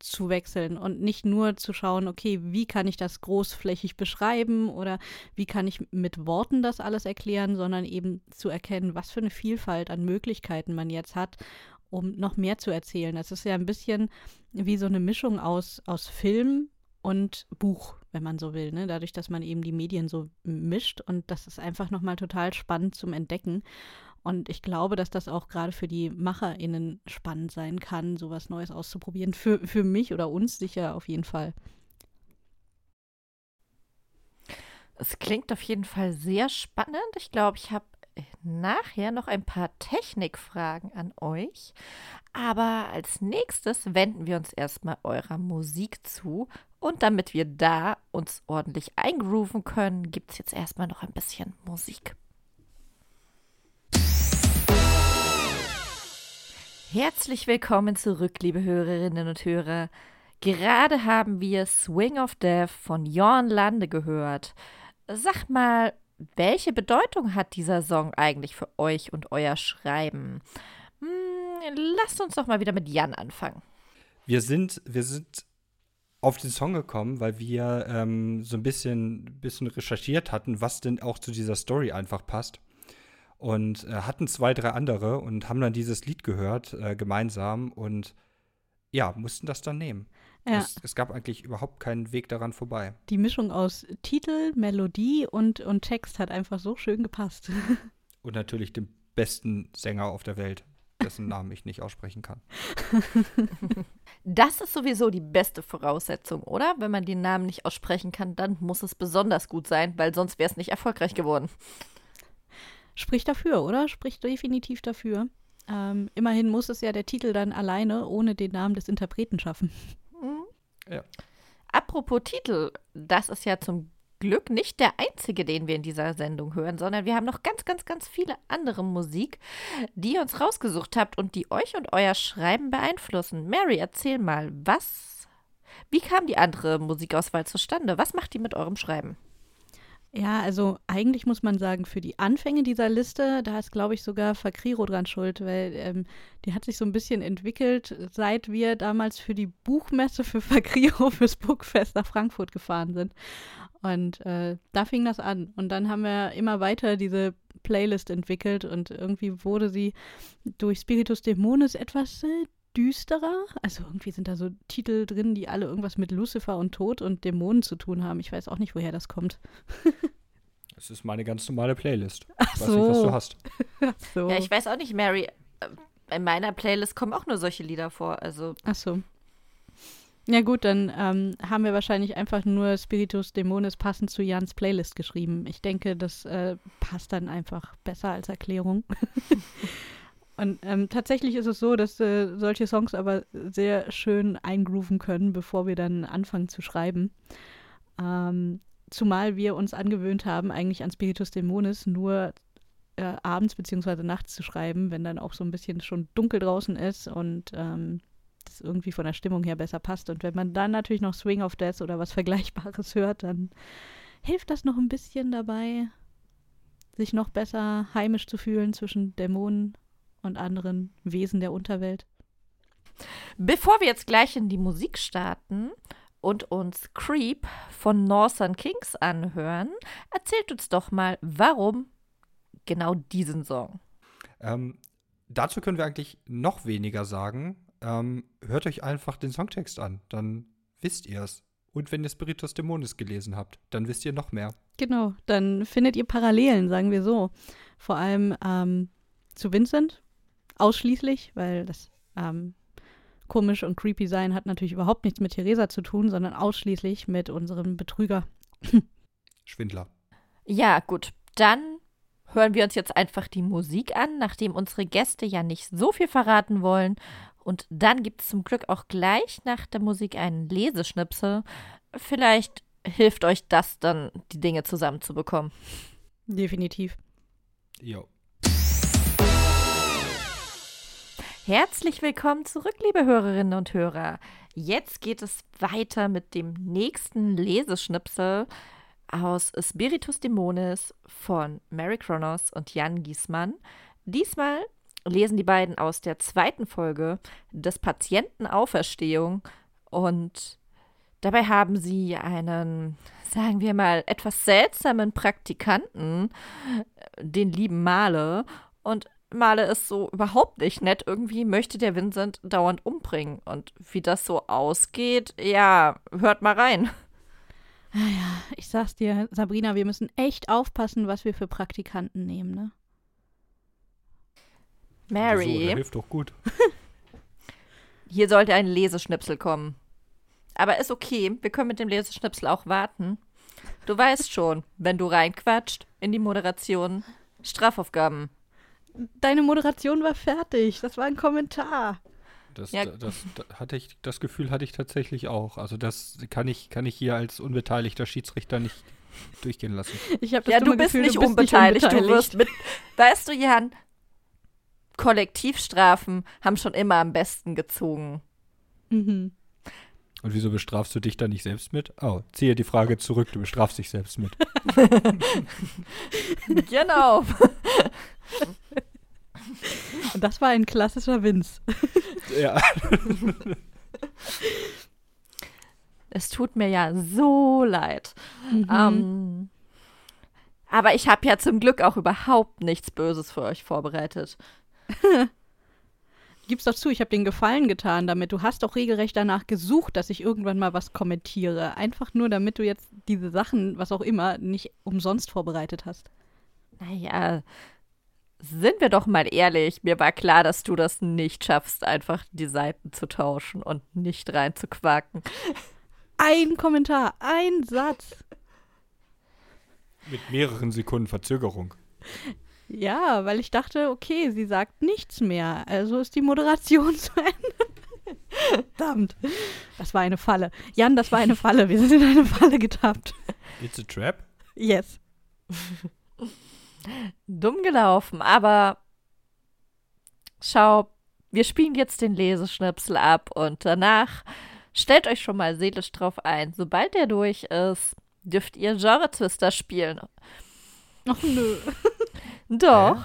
zu wechseln und nicht nur zu schauen, okay, wie kann ich das großflächig beschreiben oder wie kann ich mit Worten das alles erklären, sondern eben zu erkennen, was für eine Vielfalt an Möglichkeiten man jetzt hat, um noch mehr zu erzählen. Das ist ja ein bisschen wie so eine Mischung aus, aus Film und Buch, wenn man so will. Ne? Dadurch, dass man eben die Medien so mischt und das ist einfach nochmal total spannend zum Entdecken. Und ich glaube, dass das auch gerade für die MacherInnen spannend sein kann, sowas Neues auszuprobieren. Für, für mich oder uns sicher auf jeden Fall. Es klingt auf jeden Fall sehr spannend. Ich glaube, ich habe nachher noch ein paar Technikfragen an euch. Aber als nächstes wenden wir uns erstmal eurer Musik zu. Und damit wir da uns ordentlich eingrooven können, gibt es jetzt erstmal noch ein bisschen Musik. Herzlich willkommen zurück, liebe Hörerinnen und Hörer. Gerade haben wir Swing of Death von Jorn Lande gehört. Sag mal, welche Bedeutung hat dieser Song eigentlich für euch und euer Schreiben? Hm, lasst uns doch mal wieder mit Jan anfangen. Wir sind, wir sind auf den Song gekommen, weil wir ähm, so ein bisschen, bisschen recherchiert hatten, was denn auch zu dieser Story einfach passt und äh, hatten zwei, drei andere und haben dann dieses Lied gehört äh, gemeinsam und ja, mussten das dann nehmen. Ja. Es, es, gab eigentlich überhaupt keinen Weg daran vorbei. Die Mischung aus Titel, Melodie und, und Text hat einfach so schön gepasst. [laughs] und natürlich dem besten Sänger auf der Welt, dessen Namen ich nicht aussprechen kann. [laughs] Das ist sowieso die beste Voraussetzung, oder? Wenn man den Namen nicht aussprechen kann, dann muss es besonders gut sein, weil sonst wäre es nicht erfolgreich geworden spricht dafür, oder? Spricht definitiv dafür. Ähm, immerhin muss es ja der Titel dann alleine ohne den Namen des Interpreten schaffen. Mhm. Ja. Apropos Titel, das ist ja zum Glück nicht der einzige, den wir in dieser Sendung hören, sondern wir haben noch ganz, ganz, ganz viele andere Musik, die ihr uns rausgesucht habt und die euch und euer Schreiben beeinflussen. Mary, erzähl mal, was, wie kam die andere Musikauswahl zustande? Was macht die mit eurem Schreiben? Ja, also eigentlich muss man sagen, für die Anfänge dieser Liste, da ist, glaube ich, sogar Fakriro dran schuld, weil ähm, die hat sich so ein bisschen entwickelt, seit wir damals für die Buchmesse für Fakriro [laughs] fürs Bookfest nach Frankfurt gefahren sind. Und äh, da fing das an. Und dann haben wir immer weiter diese Playlist entwickelt und irgendwie wurde sie durch Spiritus Dämones etwas äh, düsterer. Also irgendwie sind da so Titel drin, die alle irgendwas mit Lucifer und Tod und Dämonen zu tun haben. Ich weiß auch nicht, woher das kommt. [laughs] Das ist meine ganz normale Playlist. Ach ich weiß nicht, was du hast. [laughs] So. Ja, ich weiß auch nicht, Mary. Äh, in meiner Playlist kommen auch nur solche Lieder vor. Also. Ach so. Ja gut, dann ähm, haben wir wahrscheinlich einfach nur Spiritus Dämones passend zu Jans Playlist geschrieben. Ich denke, das äh, passt dann einfach besser als Erklärung. [laughs] Und ähm, tatsächlich ist es so, dass äh, solche Songs aber sehr schön eingrooven können, bevor wir dann anfangen zu schreiben. Ähm, zumal wir uns angewöhnt haben, eigentlich an Spiritus Dämones nur äh, abends bzw. nachts zu schreiben, wenn dann auch so ein bisschen schon dunkel draußen ist und ähm, das irgendwie von der Stimmung her besser passt. Und wenn man dann natürlich noch Swing of Death oder was [laughs] Vergleichbares hört, dann hilft das noch ein bisschen dabei, sich noch besser heimisch zu fühlen zwischen Dämonen und anderen Wesen der Unterwelt. Bevor wir jetzt gleich in die Musik starten und uns Creep von Northern Kings anhören, erzählt uns doch mal, warum genau diesen Song. Ähm, dazu können wir eigentlich noch weniger sagen. Ähm, hört euch einfach den Songtext an, dann wisst ihr es. Und wenn ihr Spiritus Dämonis gelesen habt, dann wisst ihr noch mehr. Genau, dann findet ihr Parallelen, sagen wir so. Vor allem ähm, zu Vincent, ausschließlich, weil das ähm, komisch und creepy sein hat natürlich überhaupt nichts mit Theresa zu tun, sondern ausschließlich mit unserem Betrüger. Schwindler. Ja, gut. Dann hören wir uns jetzt einfach die Musik an, nachdem unsere Gäste ja nicht so viel verraten wollen. Und dann gibt es zum Glück auch gleich nach der Musik einen Leseschnipsel. Vielleicht hilft euch das dann, die Dinge zusammenzubekommen. Definitiv. Jo. Herzlich willkommen zurück, liebe Hörerinnen und Hörer. Jetzt geht es weiter mit dem nächsten Leseschnipsel aus Spiritus Dämonis von Mary Kronos und Jan Giesmann. Diesmal lesen die beiden aus der zweiten Folge des Patienten Auferstehung Und dabei haben sie einen, sagen wir mal, etwas seltsamen Praktikanten, den lieben Male. Und Male ist so überhaupt nicht nett. Irgendwie möchte der Vincent dauernd umbringen. Und wie das so ausgeht, ja, hört mal rein. Ja, ich sag's dir, Sabrina, wir müssen echt aufpassen, was wir für Praktikanten nehmen, ne? Mary. So, der hilft doch gut. [laughs] Hier sollte ein Leseschnipsel kommen. Aber ist okay, wir können mit dem Leseschnipsel auch warten. Du weißt schon, wenn du reinquatscht in die Moderation, Strafaufgaben. Deine Moderation war fertig. Das war ein Kommentar. Das, Ja. das, das hatte ich, das Gefühl hatte ich tatsächlich auch. Also das kann ich, kann ich hier als unbeteiligter Schiedsrichter nicht durchgehen lassen. Ich habe das Ja, du bist, Gefühl, nicht, du bist unbeteiligt, nicht du wirst mit. Weißt du, Jan, Kollektivstrafen haben schon immer am besten gezogen. Mhm. Und wieso bestrafst du dich da nicht selbst mit? Oh, ziehe die Frage zurück, du bestrafst dich selbst mit. [laughs] genau. [laughs] Und das war ein klassischer Vince. ja. [laughs] Es tut mir ja so leid. Mhm. Ähm, aber ich habe ja zum Glück auch überhaupt nichts Böses für euch vorbereitet. [laughs] Gib's doch zu, ich habe den Gefallen getan damit. Du hast doch regelrecht danach gesucht, dass ich irgendwann mal was kommentiere. Einfach nur, damit du jetzt diese Sachen, was auch immer, nicht umsonst vorbereitet hast. Naja, sind wir doch mal ehrlich. Mir war klar, dass du das nicht schaffst, einfach die Seiten zu tauschen und nicht reinzuquaken. Ein Kommentar, ein Satz. Mit mehreren Sekunden Verzögerung. Ja, weil ich dachte, okay, sie sagt nichts mehr. Also ist die Moderation [laughs] zu Ende. Verdammt. Das war eine Falle. Jan, das war eine Falle. Wir sind in eine Falle getappt. It's a trap? Yes. Dumm gelaufen, aber schau, wir spielen jetzt den Leseschnipsel ab und danach stellt euch schon mal seelisch drauf ein. Sobald der durch ist, dürft ihr Genre Twister spielen. Ach nö. [laughs] Doch.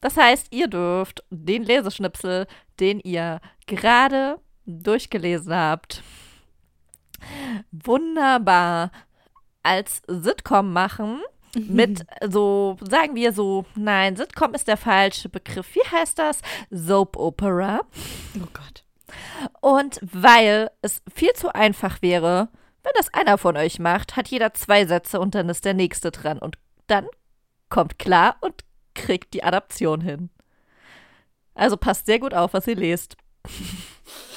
Das heißt, ihr dürft den Leseschnipsel, den ihr gerade durchgelesen habt, wunderbar als Sitcom machen. Mit so, sagen wir so, nein, Sitcom ist der falsche Begriff. Wie heißt das? Soap Opera. Oh Gott. Und weil es viel zu einfach wäre, wenn das einer von euch macht, hat jeder zwei Sätze und dann ist der nächste dran. Und dann kommt klar und kriegt die Adaption hin. Also passt sehr gut auf, was ihr lest. [laughs]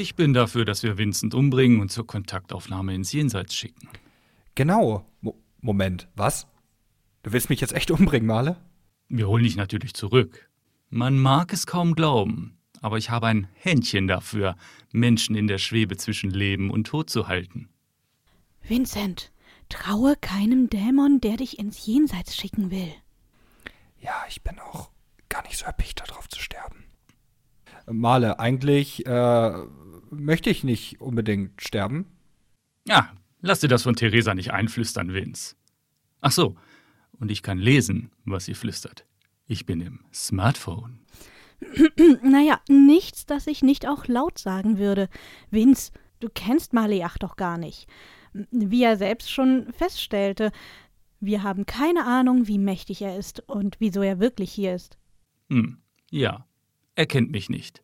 Ich bin dafür, dass wir Vincent umbringen und zur Kontaktaufnahme ins Jenseits schicken. Genau. Mo Moment, was? Du willst mich jetzt echt umbringen, Male? Wir holen dich natürlich zurück. Man mag es kaum glauben, aber ich habe ein Händchen dafür, Menschen in der Schwebe zwischen Leben und Tod zu halten. Vincent, traue keinem Dämon, der dich ins Jenseits schicken will. Ja, ich bin auch gar nicht so erpicht, darauf zu sterben. Male, eigentlich äh, möchte ich nicht unbedingt sterben. Ja, lass dir das von Theresa nicht einflüstern, Vince. Ach so, und ich kann lesen, was sie flüstert. Ich bin im Smartphone. [clears throat] Naja, nichts, das ich nicht auch laut sagen würde. Vince, du kennst Maleach doch gar nicht. Wie er selbst schon feststellte, wir haben keine Ahnung, wie mächtig er ist und wieso er wirklich hier ist. Hm, ja, er kennt mich nicht.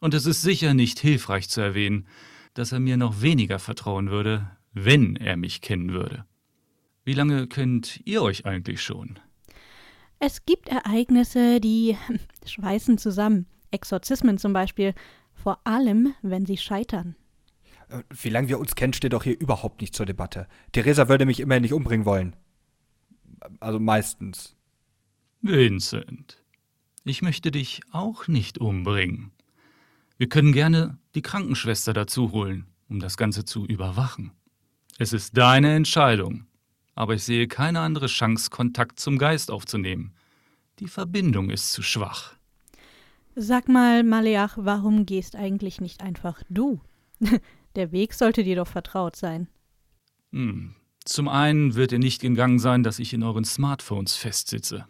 Und es ist sicher nicht hilfreich zu erwähnen, dass er mir noch weniger vertrauen würde, wenn er mich kennen würde. Wie lange kennt ihr euch eigentlich schon? Es gibt Ereignisse, die [laughs] schweißen zusammen. Exorzismen zum Beispiel. Vor allem, wenn sie scheitern. Äh, Wie lange wir uns kennen, steht doch hier überhaupt nicht zur Debatte. Theresa würde mich immerhin nicht umbringen wollen. Also meistens. Vincent. Ich möchte dich auch nicht umbringen. Wir können gerne die Krankenschwester dazu holen, um das Ganze zu überwachen. Es ist deine Entscheidung, aber ich sehe keine andere Chance, Kontakt zum Geist aufzunehmen. Die Verbindung ist zu schwach. Sag mal, Maleach, warum gehst eigentlich nicht einfach du? [laughs] Der Weg sollte dir doch vertraut sein. Hm. Zum einen wird dir nicht gegangen sein, dass ich in euren Smartphones festsitze.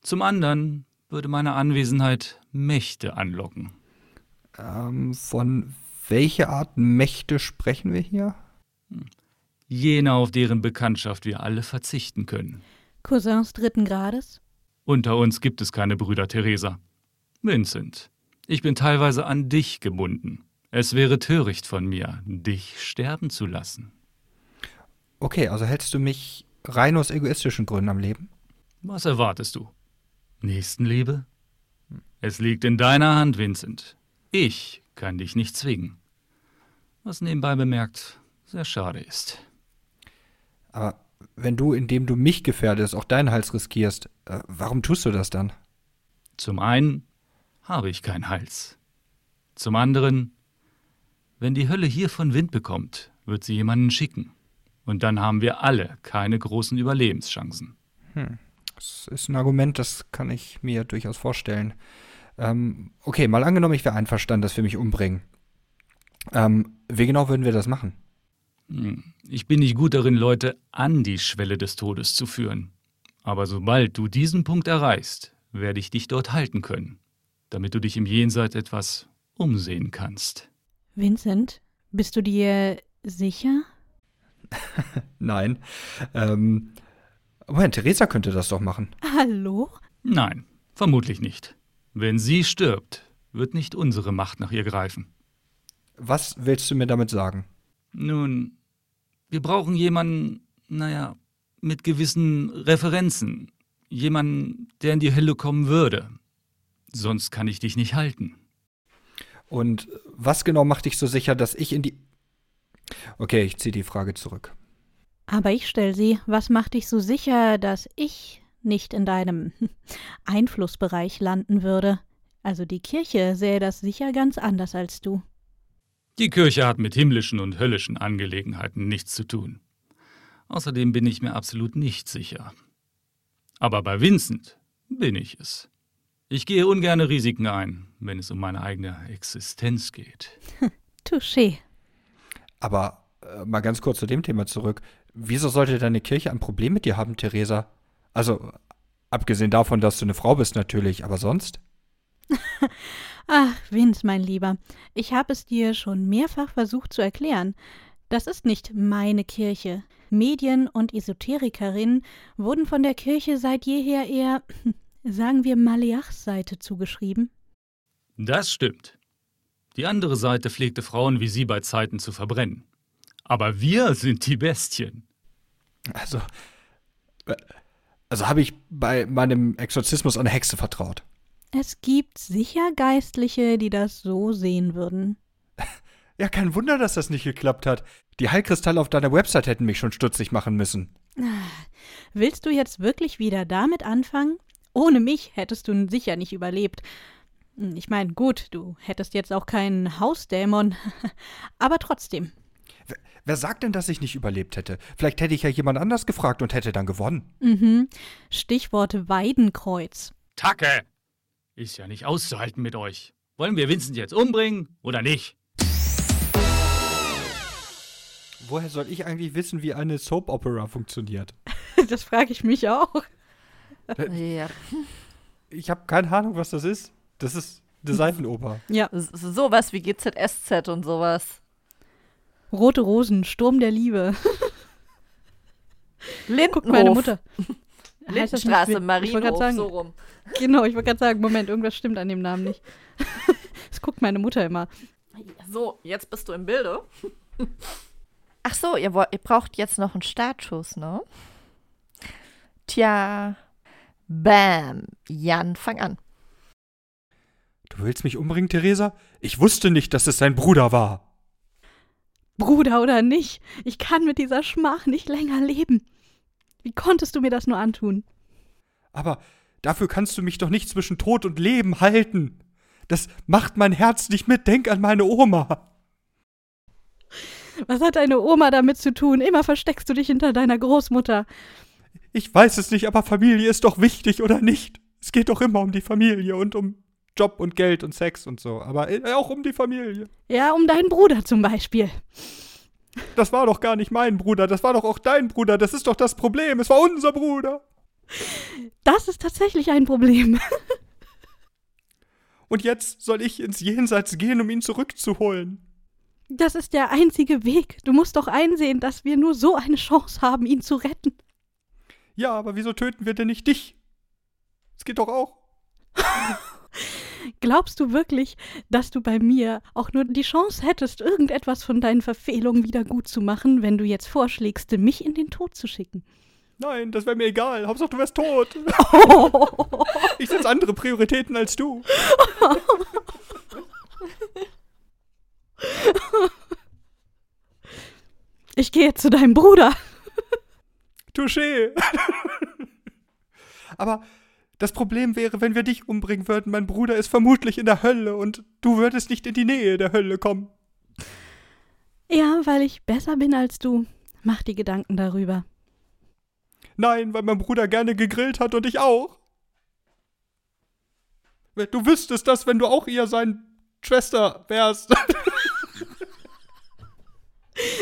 Zum anderen würde meine Anwesenheit Mächte anlocken. Ähm, von welcher Art Mächte sprechen wir hier? Jene, auf deren Bekanntschaft wir alle verzichten können. Cousins dritten Grades? Unter uns gibt es keine Brüder Theresa. Vincent, ich bin teilweise an dich gebunden. Es wäre töricht von mir, dich sterben zu lassen. Okay, also hältst du mich rein aus egoistischen Gründen am Leben? Was erwartest du? Nächstenliebe? Es liegt in deiner Hand, Vincent. Ich kann dich nicht zwingen. Was nebenbei bemerkt sehr schade ist. Aber wenn du, indem du mich gefährdest, auch deinen Hals riskierst, äh, warum tust du das dann? Zum einen habe ich keinen Hals. Zum anderen, wenn die Hölle hiervon Wind bekommt, wird sie jemanden schicken. Und dann haben wir alle keine großen Überlebenschancen. Hm. Das ist ein Argument, das kann ich mir durchaus vorstellen. Ähm, okay, mal angenommen, ich wäre einverstanden, dass wir mich umbringen. Ähm, wie genau würden wir das machen? Hm, ich bin nicht gut darin, Leute an die Schwelle des Todes zu führen. Aber sobald du diesen Punkt erreichst, werde ich dich dort halten können, damit du dich im Jenseits etwas umsehen kannst. Vincent, bist du dir sicher? [laughs] Nein. Ähm, Moment, Theresa könnte das doch machen. Hallo? Nein, vermutlich nicht. Wenn sie stirbt, wird nicht unsere Macht nach ihr greifen. Was willst du mir damit sagen? Nun, wir brauchen jemanden, naja, mit gewissen Referenzen. Jemanden, der in die Hölle kommen würde. Sonst kann ich dich nicht halten. Und was genau macht dich so sicher, dass ich in die. Okay, ich ziehe die Frage zurück. Aber ich stelle sie, was macht dich so sicher, dass ich nicht in deinem [laughs] Einflussbereich landen würde? Also die Kirche sähe das sicher ganz anders als du. Die Kirche hat mit himmlischen und höllischen Angelegenheiten nichts zu tun. Außerdem bin ich mir absolut nicht sicher. Aber bei Vincent bin ich es. Ich gehe ungern Risiken ein, wenn es um meine eigene Existenz geht. [laughs] Touché. Aber äh, mal ganz kurz zu dem Thema zurück. Wieso sollte deine Kirche ein Problem mit dir haben, Theresa? Also, abgesehen davon, dass du eine Frau bist natürlich, aber sonst? [laughs] Ach, Vince, mein Lieber, ich habe es dir schon mehrfach versucht zu erklären. Das ist nicht meine Kirche. Medien und Esoterikerinnen wurden von der Kirche seit jeher eher, [clears throat] sagen wir, Maleachs Seite zugeschrieben. Das stimmt. Die andere Seite pflegte Frauen wie sie bei Zeiten zu verbrennen. Aber wir sind die Bestien. Also, äh, also habe ich bei meinem Exorzismus eine Hexe vertraut. Es gibt sicher Geistliche, die das so sehen würden. Ja, kein Wunder, dass das nicht geklappt hat. Die Heilkristalle auf deiner Website hätten mich schon stutzig machen müssen. Willst du jetzt wirklich wieder damit anfangen? Ohne mich hättest du sicher nicht überlebt. Ich meine, gut, du hättest jetzt auch keinen Hausdämon, [laughs] aber trotzdem. Wer, sagt denn, dass ich nicht überlebt hätte? Vielleicht hätte ich ja jemand anders gefragt und hätte dann gewonnen. Mhm. Stichwort Weidenkreuz. Tacke! Ist ja nicht auszuhalten mit euch. Wollen wir Vincent jetzt umbringen oder nicht? Woher soll ich eigentlich wissen, wie eine Soap Opera funktioniert? [laughs] Das frage ich mich auch. Ja. Ich habe keine Ahnung, was das ist. Das ist eine [laughs] Seifenoper. Ja. S- Sowas wie GZSZ und sowas. Rote Rosen, Sturm der Liebe. [laughs] Lindenhof. Guck meine Mutter. [laughs] Lindenstraße, Win- Ich wollte Marienhof, gerade sagen, so rum. genau, ich wollte gerade sagen, Moment, irgendwas stimmt an dem Namen nicht. [laughs] Das guckt meine Mutter immer. So, jetzt bist du im Bilde. Ach so, ihr, wollt, ihr braucht jetzt noch einen Startschuss, ne? Tja. Bam. Jan, fang an. Du willst mich umbringen, Theresa? Ich wusste nicht, dass es sein Bruder war. Bruder oder nicht, ich kann mit dieser Schmach nicht länger leben. Wie konntest du mir das nur antun? Aber Dafür kannst du mich doch nicht zwischen Tod und Leben halten. Das macht mein Herz nicht mit. Denk an meine Oma. Was hat deine Oma damit zu tun? Immer versteckst du dich hinter deiner Großmutter. Ich weiß es nicht, aber Familie ist doch wichtig, oder nicht? Es geht doch immer um die Familie und um Job und Geld und Sex und so, aber äh, auch um die Familie. Ja, um deinen Bruder zum Beispiel. Das war doch gar nicht mein Bruder, das war doch auch dein Bruder, das ist doch das Problem, es war unser Bruder. Das ist tatsächlich ein Problem. [laughs] Und jetzt soll ich ins Jenseits gehen, um ihn zurückzuholen. Das ist der einzige Weg. Du musst doch einsehen, dass wir nur so eine Chance haben, ihn zu retten. Ja, aber wieso töten wir denn nicht dich? Es geht doch auch. [laughs] Glaubst du wirklich, dass du bei mir auch nur die Chance hättest, irgendetwas von deinen Verfehlungen wieder gut zu machen, wenn du jetzt vorschlägst, mich in den Tod zu schicken? Nein, das wäre mir egal. Hauptsache, du wärst tot. Oh. [laughs] Ich setze andere Prioritäten als du. Ich gehe zu deinem Bruder. Touché. Aber das Problem wäre, wenn wir dich umbringen würden. Mein Bruder ist vermutlich in der Hölle und du würdest nicht in die Nähe der Hölle kommen. Ja, weil ich besser bin als du. Mach die Gedanken darüber. Nein, weil mein Bruder gerne gegrillt hat und ich auch. Du wüsstest das, wenn du auch eher seine Schwester wärst. [laughs]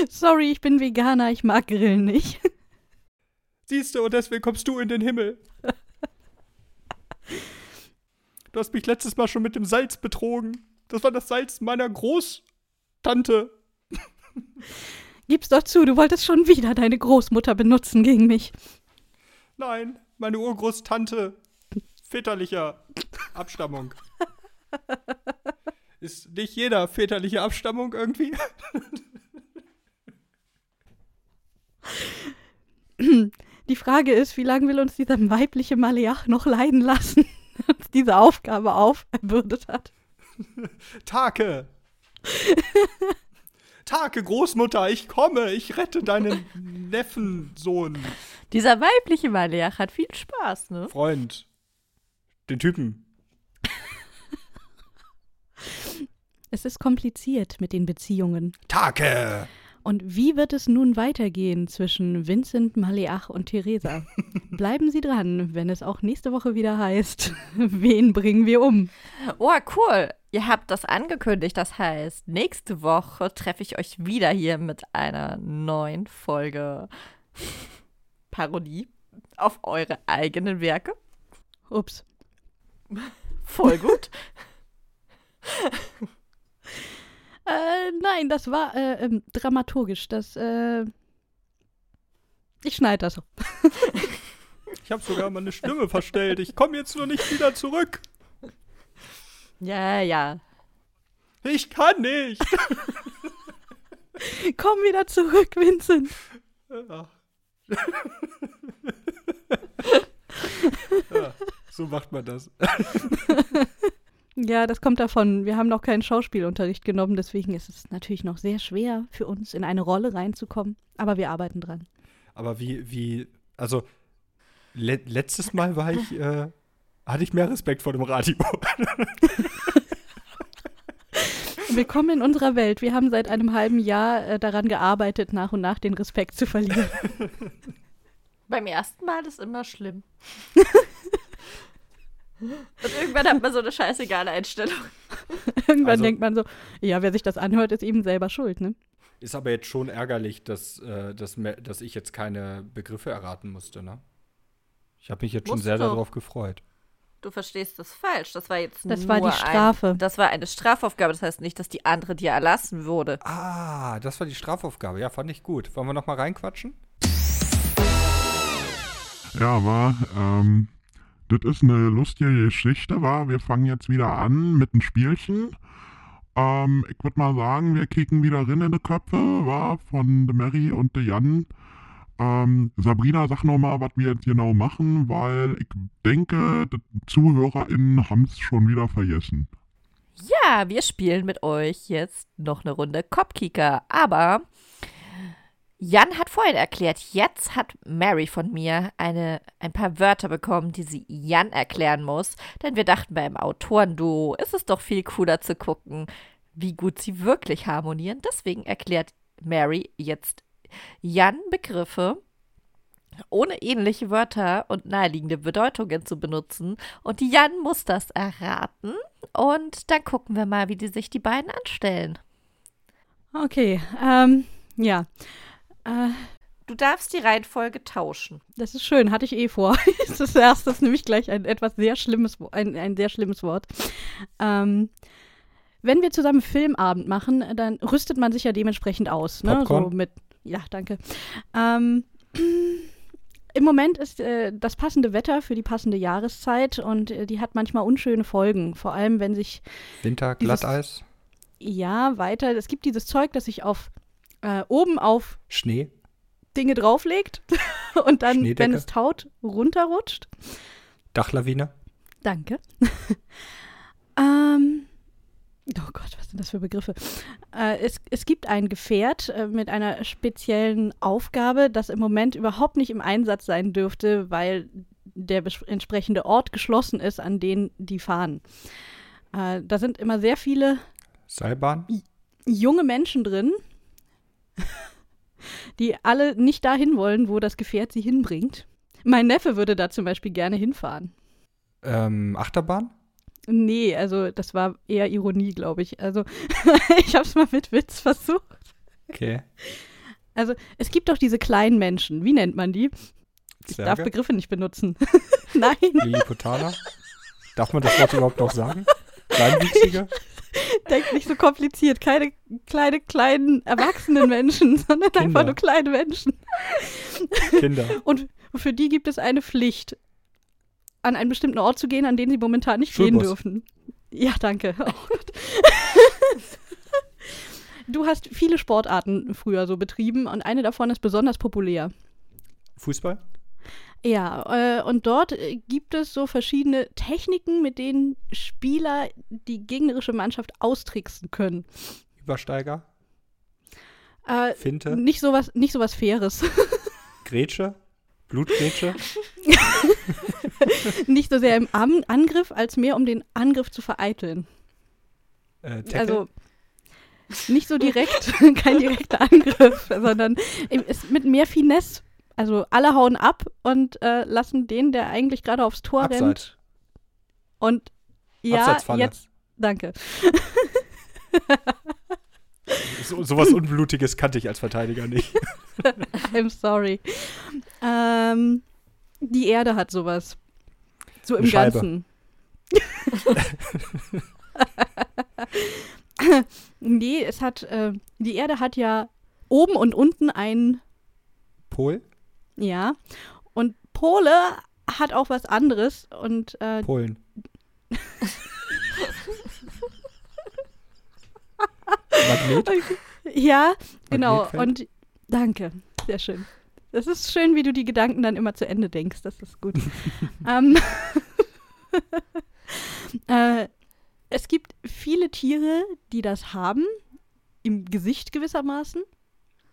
Sorry, ich bin Veganer, ich mag Grillen nicht. Siehst du, und deswegen kommst du in den Himmel. [laughs] Du hast mich letztes Mal schon mit dem Salz betrogen. Das war das Salz meiner Großtante. [laughs] Gib's doch zu, du wolltest schon wieder deine Großmutter benutzen gegen mich. Nein, meine Urgroßtante väterlicher Abstammung. [laughs] Ist nicht jeder väterliche Abstammung irgendwie? [laughs] Die Frage ist, wie lange will uns dieser weibliche Maleach noch leiden lassen, uns [laughs] diese Aufgabe aufgebürdet hat? [laughs] Take! [laughs] Take, Großmutter, ich komme, ich rette deinen Neffensohn. Dieser weibliche Maleach hat viel Spaß, ne? Freund. Den Typen. Es ist kompliziert mit den Beziehungen. Take! Und wie wird es nun weitergehen zwischen Vincent, Maleach und Theresa? [laughs] Bleiben Sie dran, wenn es auch nächste Woche wieder heißt, [laughs] wen bringen wir um? Oh, cool. Ihr habt das angekündigt. Das heißt, nächste Woche treffe ich euch wieder hier mit einer neuen Folge Parodie auf eure eigenen Werke. Ups. Voll gut. [laughs] Äh, nein, das war äh, ähm, dramaturgisch. Das, äh, ich schneide das. [laughs] Ich habe sogar meine Stimme verstellt. Ich komme jetzt nur nicht wieder zurück. ja, ja. Ich kann nicht. [laughs] Komm wieder zurück, Vincent. Ja. ja, so macht man das. [laughs] Ja, das kommt davon. Wir haben noch keinen Schauspielunterricht genommen, deswegen ist es natürlich noch sehr schwer für uns, in eine Rolle reinzukommen. Aber wir arbeiten dran. Aber wie, wie, also le letztes Mal war ich, äh, hatte ich mehr Respekt vor dem Radio. [laughs] Willkommen in unserer Welt. Wir haben seit einem halben Jahr äh, daran gearbeitet, nach und nach den Respekt zu verlieren. [laughs] Beim ersten Mal ist immer schlimm. [laughs] Und irgendwann hat man so eine scheißegale Einstellung. [laughs] Irgendwann Also- denkt man so, ja, wer sich das anhört, ist eben selber schuld, ne? Ist aber jetzt schon ärgerlich, dass, äh, dass, dass ich jetzt keine Begriffe erraten musste, ne? Ich habe mich jetzt schon sehr du. darauf gefreut. Du verstehst das falsch. Das war jetzt Das nur war die Strafe. Ein, das war eine Strafaufgabe. Das heißt nicht, dass die andere dir erlassen wurde. Ah, das war die Strafaufgabe. Ja, fand ich gut. Wollen wir noch mal reinquatschen? Ja, war, ähm, das ist eine lustige Geschichte, war. Wir fangen jetzt wieder an mit einem Spielchen. Ähm, ich würde mal sagen, wir kicken wieder rein in die Köpfe, war von der Mary und der Jan. Ähm, Sabrina, sag noch mal, was wir jetzt genau machen, weil ich denke, die ZuhörerInnen haben es schon wieder vergessen. Ja, wir spielen mit euch jetzt noch eine Runde Kopfkicker. Aber Jan hat vorhin erklärt, jetzt hat Mary von mir eine, ein paar Wörter bekommen, die sie Jan erklären muss. Denn wir dachten beim Autorenduo ist es doch viel cooler zu gucken, wie gut sie wirklich harmonieren. Deswegen erklärt Mary jetzt Jan Begriffe, ohne ähnliche Wörter und naheliegende Bedeutungen zu benutzen. Und Jan muss das erraten. Und dann gucken wir mal, wie die sich die beiden anstellen. Okay, ähm, ja. Äh, Du darfst die Reihenfolge tauschen. das ist schön, hatte ich eh vor. [laughs] das ist erstes nämlich gleich ein etwas sehr schlimmes, ein, ein sehr schlimmes Wort. Ähm, wenn wir zusammen Filmabend machen, dann rüstet man sich ja dementsprechend aus. Ne? Popcorn? So mit, ja, danke. Ähm, Im Moment ist äh, das passende Wetter für die passende Jahreszeit und äh, die hat manchmal unschöne Folgen. Vor allem, wenn sich Winter, Dieses- Glatteis, ja weiter, es gibt dieses Zeug, das sich auf äh, oben auf Schnee, Dinge drauflegt [laughs] und dann, wenn es taut, runterrutscht. Dachlawine, Danke. [laughs] ähm, oh Gott, was sind das für Begriffe? Äh, es, es gibt ein Gefährt äh, mit einer speziellen Aufgabe, das im Moment überhaupt nicht im Einsatz sein dürfte, weil der entsprechende Ort geschlossen ist, an den die fahren. Äh, da sind immer sehr viele Seilbahn, junge Menschen drin, [laughs] die alle nicht dahin wollen, wo das Gefährt sie hinbringt. Mein Neffe würde da zum Beispiel gerne hinfahren. ähm, Achterbahn, Nee, also das war eher Ironie, glaube ich. Also [laughs] ich habe es mal mit Witz versucht. okay, Also es gibt doch diese kleinen Menschen. Wie nennt man die? Ich darf Zwerge, Begriffe nicht benutzen. [laughs] Nein, Lilliputaner. Darf man das Wort überhaupt noch sagen? Kleinwüchsige? [laughs] denk nicht so kompliziert. Keine kleine, kleinen, erwachsenen Menschen, [laughs] sondern Kinder. einfach nur kleine Menschen. Kinder. Und für die gibt es eine Pflicht, an einen bestimmten Ort zu gehen, an den sie momentan nicht gehen Schulbus. dürfen. Ja, danke. Oh [laughs] du hast viele Sportarten früher so betrieben und eine davon ist besonders populär. Fußball? Ja, äh, und dort äh, gibt es so verschiedene Techniken, mit denen Spieler die gegnerische Mannschaft austricksen können. Übersteiger? Äh, Finte? nicht sowas, nicht sowas Faires. [laughs] Grätsche? Blutgrätsche? [laughs] nicht so sehr im Am Angriff, als mehr um den Angriff zu vereiteln. Äh? Also nicht so direkt, [laughs] kein direkter Angriff, sondern es mit mehr Finesse. Also alle hauen ab und äh, lassen den, der eigentlich gerade aufs Tor rennt. Abseits. Und ja, jetzt, danke. So, sowas Unblutiges kannte ich als Verteidiger nicht. [laughs] I'm sorry. Ähm, die Erde hat sowas. So im. Ganzen. [laughs] nee, es hat, äh, die Erde hat ja oben und unten ein, Pol? Ja. Und Pole hat auch was anderes und äh, Polen. [laughs] Magnet? ja, genau. Magnetfeld? Und danke, sehr schön. Das ist schön, wie du die Gedanken dann immer zu Ende denkst. Das ist gut. [laughs] ähm, [laughs] äh, es gibt viele Tiere, die das haben, im Gesicht gewissermaßen.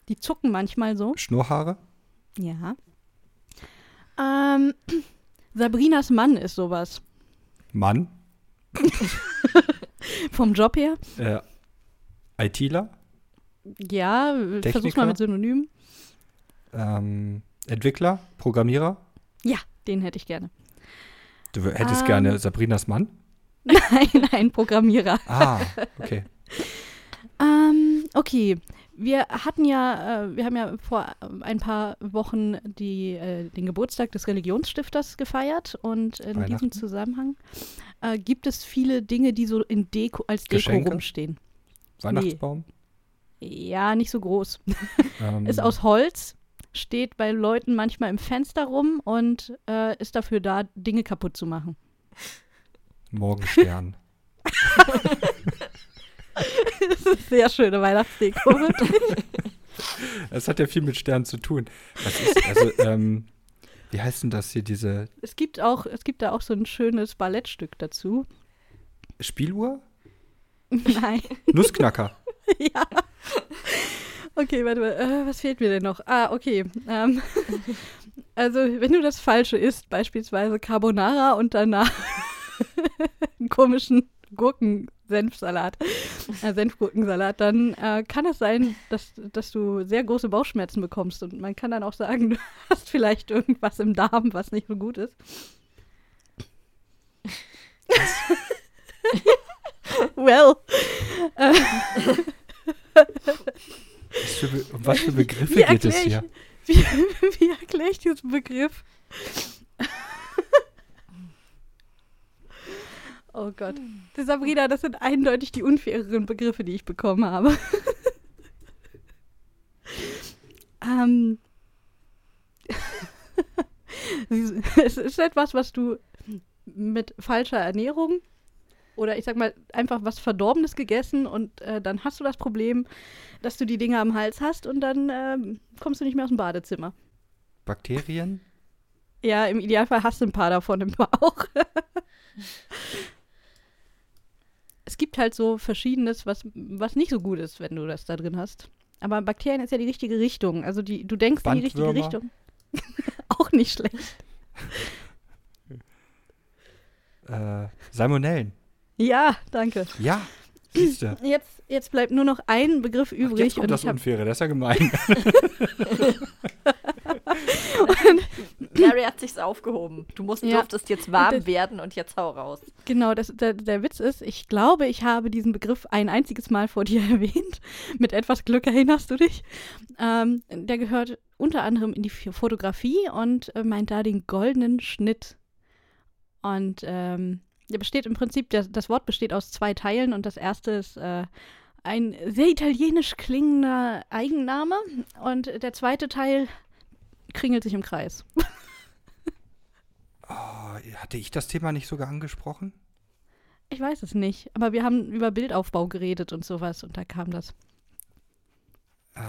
Die zucken manchmal so. Schnurrhaare? Ja. Ähm, [clears throat] Sabrinas Mann ist sowas. Mann? [laughs] Vom Job her. Äh, ITler? Ja, versuch's Techniker? mal mit Synonym. Ähm, Entwickler? Programmierer? Ja, den hätte ich gerne. Du hättest Ähm. gerne Sabrinas Mann? [laughs] Nein, ein Programmierer. Ah, okay. [laughs] Ähm, okay. Wir hatten ja, äh, wir haben ja vor äh, ein paar Wochen die, äh, den Geburtstag des Religionsstifters gefeiert und in diesem Zusammenhang äh, gibt es viele Dinge, die so in Deko, als Deko Geschenke? rumstehen. Weihnachtsbaum? Ja, nicht so groß. Ähm, [laughs] Ist aus Holz, steht bei Leuten manchmal im Fenster rum und ist dafür da, Dinge kaputt zu machen. Morgenstern. [laughs] das ist sehr schöne Weihnachtsdeko. Es hat ja viel mit Sternen zu tun. Was ist, also, ähm, wie heißt denn das hier, diese es gibt auch, es gibt da auch so ein schönes Ballettstück dazu. Spieluhr? Nein. Nussknacker. [laughs] ja. Okay, warte mal. Äh, was fehlt mir denn noch? Ah, okay. Ähm, also, wenn du das Falsche isst, beispielsweise Carbonara und danach [laughs] einen komischen Gurkensenfsalat, äh, Senfgurkensalat, dann äh, kann es sein, dass, dass du sehr große Bauchschmerzen bekommst. Und man kann dann auch sagen, [laughs] du hast vielleicht irgendwas im Darm, was nicht so gut ist. well. Äh, Was für, Be- um was für Begriffe geht es hier? [laughs] Wie, wie erkläre ich diesen Begriff? Oh Gott. Sabrina, das sind eindeutig die unfaireren Begriffe, die ich bekommen habe. [laughs] ähm. [laughs] es ist etwas, was du mit falscher Ernährung oder ich sag mal einfach was Verdorbenes gegessen und äh, dann hast du das Problem, dass du die Dinge am Hals hast und dann ähm, kommst du nicht mehr aus dem Badezimmer. Bakterien? Ja, im Idealfall hast du ein paar davon im Bauch. [laughs] es gibt halt so Verschiedenes, was, was nicht so gut ist, wenn du das da drin hast. Aber Bakterien ist ja die richtige Richtung. Also die, du denkst in die richtige? Richtung. [laughs] Auch nicht schlecht. [laughs] Äh, Salmonellen. Ja, danke. Ja, siehste. [clears throat] Jetzt, jetzt bleibt nur noch ein Begriff Ach, übrig. jetzt kommt und das Unfaire, das ist ja gemein. [laughs] Gary hat sich's aufgehoben. Du musst, Ja. durftest jetzt warm das- werden und jetzt hau raus. Genau, das, der, der Witz ist, ich glaube, ich habe diesen Begriff ein einziges Mal vor dir [laughs] erwähnt. Mit etwas Glück erinnerst du dich. Ähm, der gehört unter anderem in die Fotografie und äh, meint da den goldenen Schnitt. Und ähm, der besteht im Prinzip, der, das Wort besteht aus zwei Teilen und das erste ist äh, ein sehr italienisch klingender Eigenname und der zweite Teil kringelt sich im Kreis. [laughs] Oh, hatte ich das Thema nicht sogar angesprochen? Ich weiß es nicht, aber wir haben über Bildaufbau geredet und sowas und da kam das. Äh,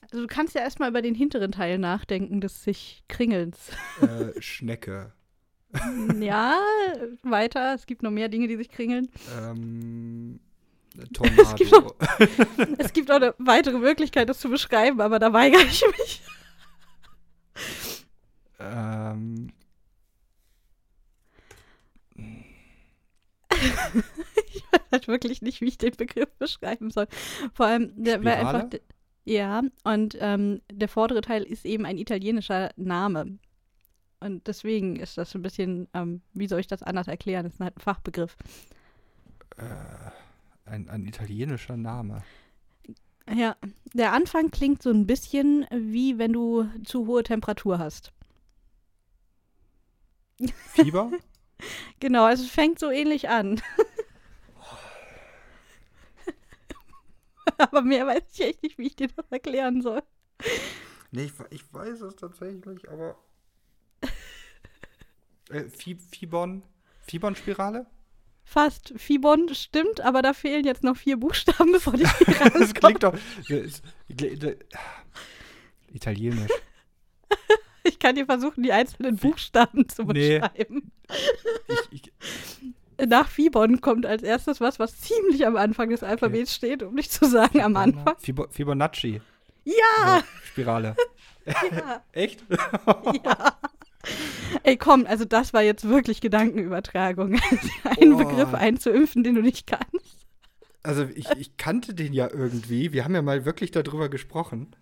Also du kannst ja erstmal über den hinteren Teil nachdenken des sich Kringelns. äh, [laughs] Schnecke. ja, weiter. Es gibt noch mehr Dinge, die sich kringeln. Ähm, [laughs] gibt Tornado. Es gibt auch eine weitere Möglichkeit, das zu beschreiben, aber da weigere ich mich. Ähm, [laughs] Ich weiß halt wirklich nicht, wie ich den Begriff beschreiben soll. Vor allem, der war einfach. Ja, und ähm, der vordere Teil ist eben ein italienischer Name. Und deswegen ist das so ein bisschen, ähm, wie soll ich das anders erklären? Das ist halt ein Fachbegriff. äh, ein, ein italienischer Name. Ja, der Anfang klingt so ein bisschen wie wenn du zu hohe Temperatur hast. [laughs] Fieber? Genau, es fängt so ähnlich an. [laughs] Aber mehr weiß ich echt nicht, wie ich dir das erklären soll. nee, ich, ich weiß es tatsächlich, aber. Äh, Fi- Fibon? Fibon-Spirale? Fast. Fibon stimmt, aber da fehlen jetzt noch vier Buchstaben, bevor die [laughs] Das rauskommen. klingt doch. das- das- Italienisch. Ich kann dir versuchen, die einzelnen Buchstaben zu Nee. beschreiben. Ich, ich, [laughs] Nach Fibon kommt als erstes was, was ziemlich am Anfang des Alphabets steht, um nicht zu sagen am Anfang. Fibo, Fibonacci. Ja! Ja, Spirale. ja. [laughs] Echt? [laughs] Ja. Ey, komm, also das war jetzt wirklich Gedankenübertragung. Einen Oh. Begriff einzuimpfen, den du nicht kannst. Also ich, ich kannte den ja irgendwie. Wir haben ja mal wirklich darüber gesprochen.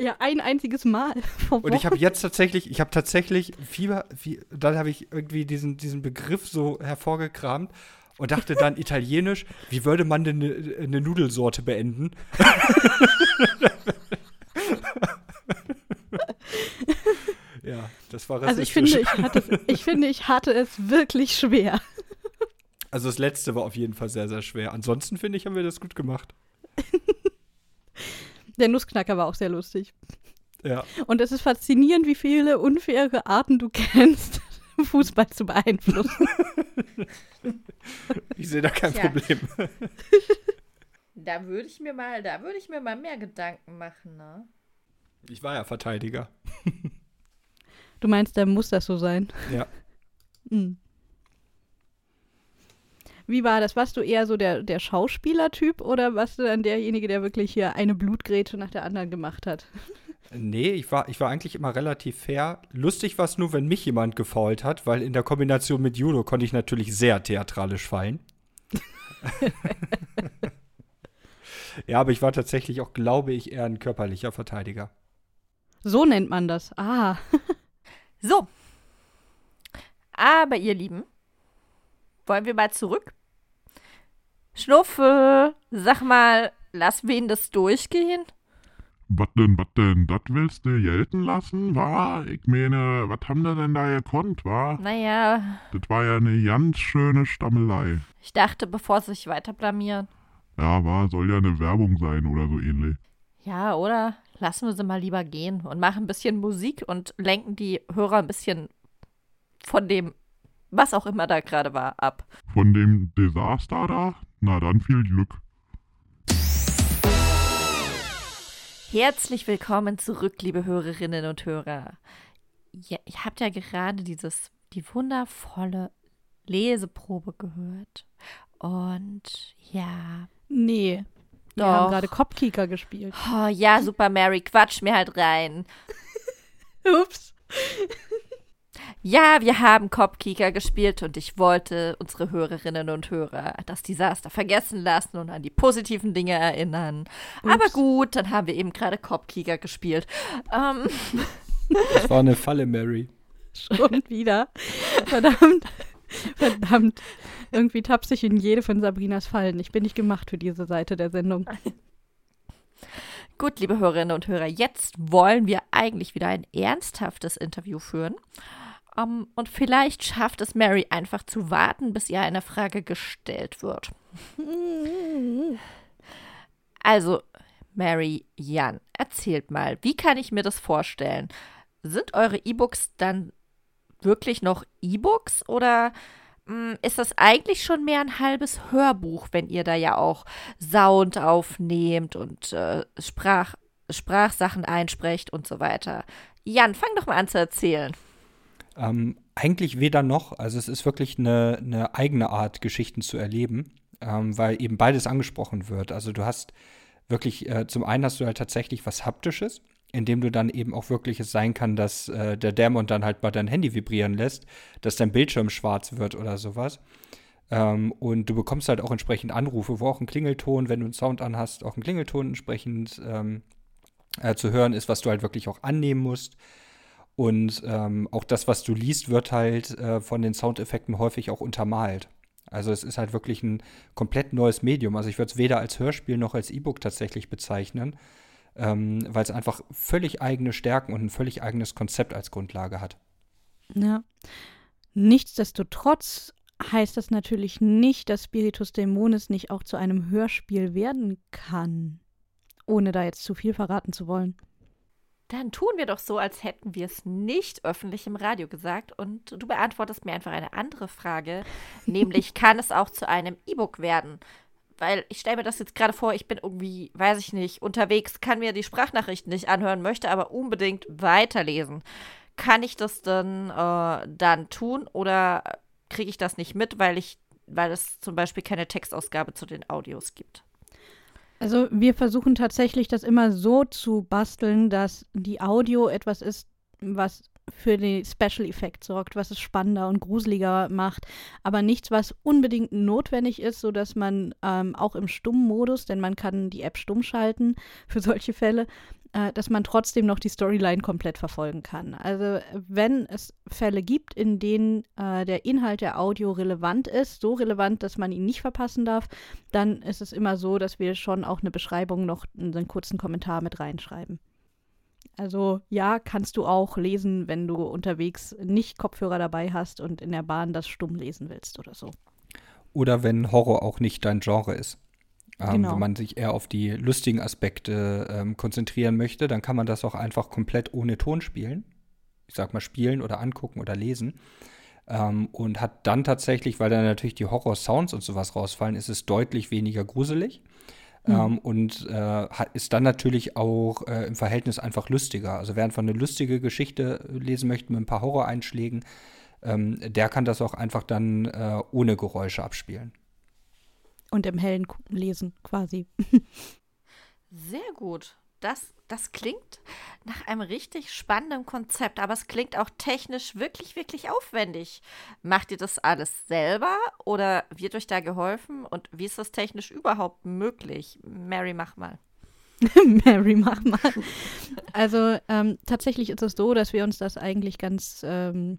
Ja, ein einziges Mal. [laughs] Und ich habe jetzt tatsächlich, ich habe tatsächlich Fieber, Fie- dann habe ich irgendwie diesen, diesen Begriff so hervorgekramt und dachte dann italienisch, wie würde man denn eine, eine Nudelsorte beenden? [laughs] ja, das war Also ich finde, ich hatte, es, ich finde, ich hatte es wirklich schwer. Also das letzte war auf jeden Fall sehr, sehr schwer. Ansonsten finde ich, haben wir das gut gemacht. [laughs] Der Nussknacker war auch sehr lustig. Ja. Und es ist faszinierend, wie viele unfaire Arten du kennst, [laughs] Fußball zu beeinflussen. Ich sehe da kein Tja. Problem. [laughs] Da würde ich mir mal, da würde ich mir mal mehr Gedanken machen, ne? Ich war ja Verteidiger. Du meinst, da muss das so sein? Ja. Hm. Wie war das? Warst du eher so der, der Schauspielertyp oder warst du dann derjenige, der wirklich hier eine Blutgrätsche nach der anderen gemacht hat? Nee, ich war, ich war eigentlich immer relativ fair. Lustig war es nur, wenn mich jemand gefault hat, weil in der Kombination mit Judo konnte ich natürlich sehr theatralisch fallen. [laughs] ja, aber ich war tatsächlich auch, glaube ich, eher ein körperlicher Verteidiger. So nennt man das. Ah. [laughs] So. Aber ihr Lieben, wollen wir mal zurück? Schnuffe, sag mal, lass wen das durchgehen? Was denn, was denn, das willst du gelten lassen, wa? Ich meine, was haben wir denn da gekonnt, wa? Naja, Das war ja eine ganz schöne Stammelei. ich dachte, bevor sie sich weiter blamieren. Ja, war, soll ja eine Werbung sein oder so ähnlich. Ja, oder? Lassen wir sie mal lieber gehen und machen ein bisschen Musik und lenken die Hörer ein bisschen von dem, was auch immer da gerade war, ab. Von dem Desaster da? Na dann viel Glück. Herzlich willkommen zurück, liebe Hörerinnen und Hörer. Ja, ihr habt ja gerade dieses, die wundervolle Leseprobe gehört. Und ja, Nee. Wir Doch. haben gerade Kopfkicker gespielt. oh, ja, Super Mary, quatsch mir halt rein. [laughs] Ups. Ja, wir haben Kopfkieker gespielt und ich wollte unsere Hörerinnen und Hörer das Desaster vergessen lassen und an die positiven Dinge erinnern. Aber Ups. gut, dann haben wir eben gerade Kopfkieker gespielt. Ähm, Das war eine Falle, Mary. Schon wieder. Verdammt. Verdammt. Irgendwie tapse ich in jede von Sabrinas Fallen. Ich bin nicht gemacht für diese Seite der Sendung. gut, liebe Hörerinnen und Hörer, jetzt wollen wir eigentlich wieder ein ernsthaftes Interview führen. Ähm, und vielleicht schafft es Mary einfach zu warten, bis ihr eine Frage gestellt wird. Also, Mary, Jan, erzählt mal, wie kann ich mir das vorstellen? Sind eure E-Books dann wirklich noch E-Books oder mh, ist das eigentlich schon mehr ein halbes Hörbuch, wenn ihr da ja auch Sound aufnehmt und äh, Sprach, Sprachsachen einsprecht und so weiter? Jan, fang doch mal an zu erzählen. Ähm, eigentlich weder noch. Also es ist wirklich eine, eine eigene Art, Geschichten zu erleben, ähm, weil eben beides angesprochen wird. Also du hast wirklich, äh, zum einen hast du halt tatsächlich was Haptisches, indem du dann eben auch wirklich es sein kann, dass äh, der Dämon dann halt mal dein Handy vibrieren lässt, dass dein Bildschirm schwarz wird oder sowas. Ähm, und du bekommst halt auch entsprechend Anrufe, wo auch ein Klingelton, wenn du einen Sound anhast, auch ein Klingelton entsprechend ähm, äh, zu hören ist, was du halt wirklich auch annehmen musst. Und ähm, auch das, was du liest, wird halt äh, von den Soundeffekten häufig auch untermalt. Also es ist halt wirklich ein komplett neues Medium. Also ich würde es weder als Hörspiel noch als E-Book tatsächlich bezeichnen, ähm, weil es einfach völlig eigene Stärken und ein völlig eigenes Konzept als Grundlage hat. Ja. Nichtsdestotrotz heißt das natürlich nicht, dass Spiritus Dämonis nicht auch zu einem Hörspiel werden kann. Ohne da jetzt zu viel verraten zu wollen. Dann tun wir doch so, als hätten wir es nicht öffentlich im Radio gesagt und du beantwortest mir einfach eine andere Frage, [laughs] nämlich kann es auch zu einem E-Book werden? Weil ich stelle mir das jetzt gerade vor, ich bin irgendwie, weiß ich nicht, unterwegs, kann mir die Sprachnachrichten nicht anhören, möchte aber unbedingt weiterlesen. Kann ich das dann, äh, dann tun oder kriege ich das nicht mit, weil ich, weil es zum Beispiel keine Textausgabe zu den Audios gibt? Also wir versuchen tatsächlich das immer so zu basteln, dass die Audio etwas ist, was für den Special Effekt sorgt, was es spannender und gruseliger macht, aber nichts, was unbedingt notwendig ist, sodass man ähm, auch im Stummmodus, denn man kann die App stumm schalten [laughs] für solche Fälle, äh, dass man trotzdem noch die Storyline komplett verfolgen kann. Also wenn es Fälle gibt, in denen äh, der Inhalt der Audio relevant ist, so relevant, dass man ihn nicht verpassen darf, dann ist es immer so, dass wir schon auch eine Beschreibung noch, einen kurzen Kommentar mit reinschreiben. Also ja, kannst du auch lesen, wenn du unterwegs nicht Kopfhörer dabei hast und in der Bahn das stumm lesen willst oder so. Oder wenn Horror auch nicht dein Genre ist. Ähm, Genau. Wenn man sich eher auf die lustigen Aspekte ähm, konzentrieren möchte, dann kann man das auch einfach komplett ohne Ton spielen. Ich sag mal spielen oder angucken oder lesen. Ähm, und hat dann tatsächlich, weil dann natürlich die Horror-Sounds und sowas rausfallen, ist es deutlich weniger gruselig. Ähm, und äh, hat, ist dann natürlich auch äh, im Verhältnis einfach lustiger. Also wer einfach eine lustige Geschichte lesen möchte mit ein paar Horroreinschlägen, ähm, der kann das auch einfach dann äh, ohne Geräusche abspielen. und im Hellen lesen quasi. Sehr gut. Das, das klingt nach einem richtig spannenden Konzept, aber es klingt auch technisch wirklich, wirklich aufwendig. Macht ihr das alles selber oder wird euch da geholfen? Und wie ist das technisch überhaupt möglich? Mary, mach mal. [laughs] Mary, mach mal. Also ähm, tatsächlich ist es so, dass wir uns das eigentlich ganz ähm,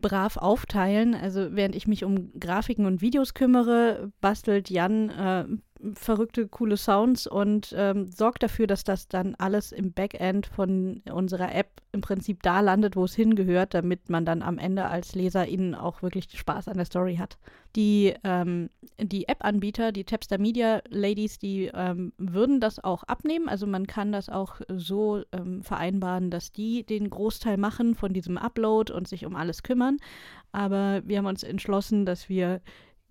brav aufteilen. Also während ich mich um Grafiken und Videos kümmere, bastelt Jan äh, verrückte, coole Sounds und ähm, sorgt dafür, dass das dann alles im Backend von unserer App im Prinzip da landet, wo es hingehört, damit man dann am Ende als LeserInnen auch wirklich Spaß an der Story hat. Die, ähm, die App-Anbieter, die Tapster Media Ladies, die ähm, würden das auch abnehmen. Also man kann das auch so ähm, vereinbaren, dass die den Großteil machen von diesem Upload und sich um alles kümmern. Aber wir haben uns entschlossen, dass wir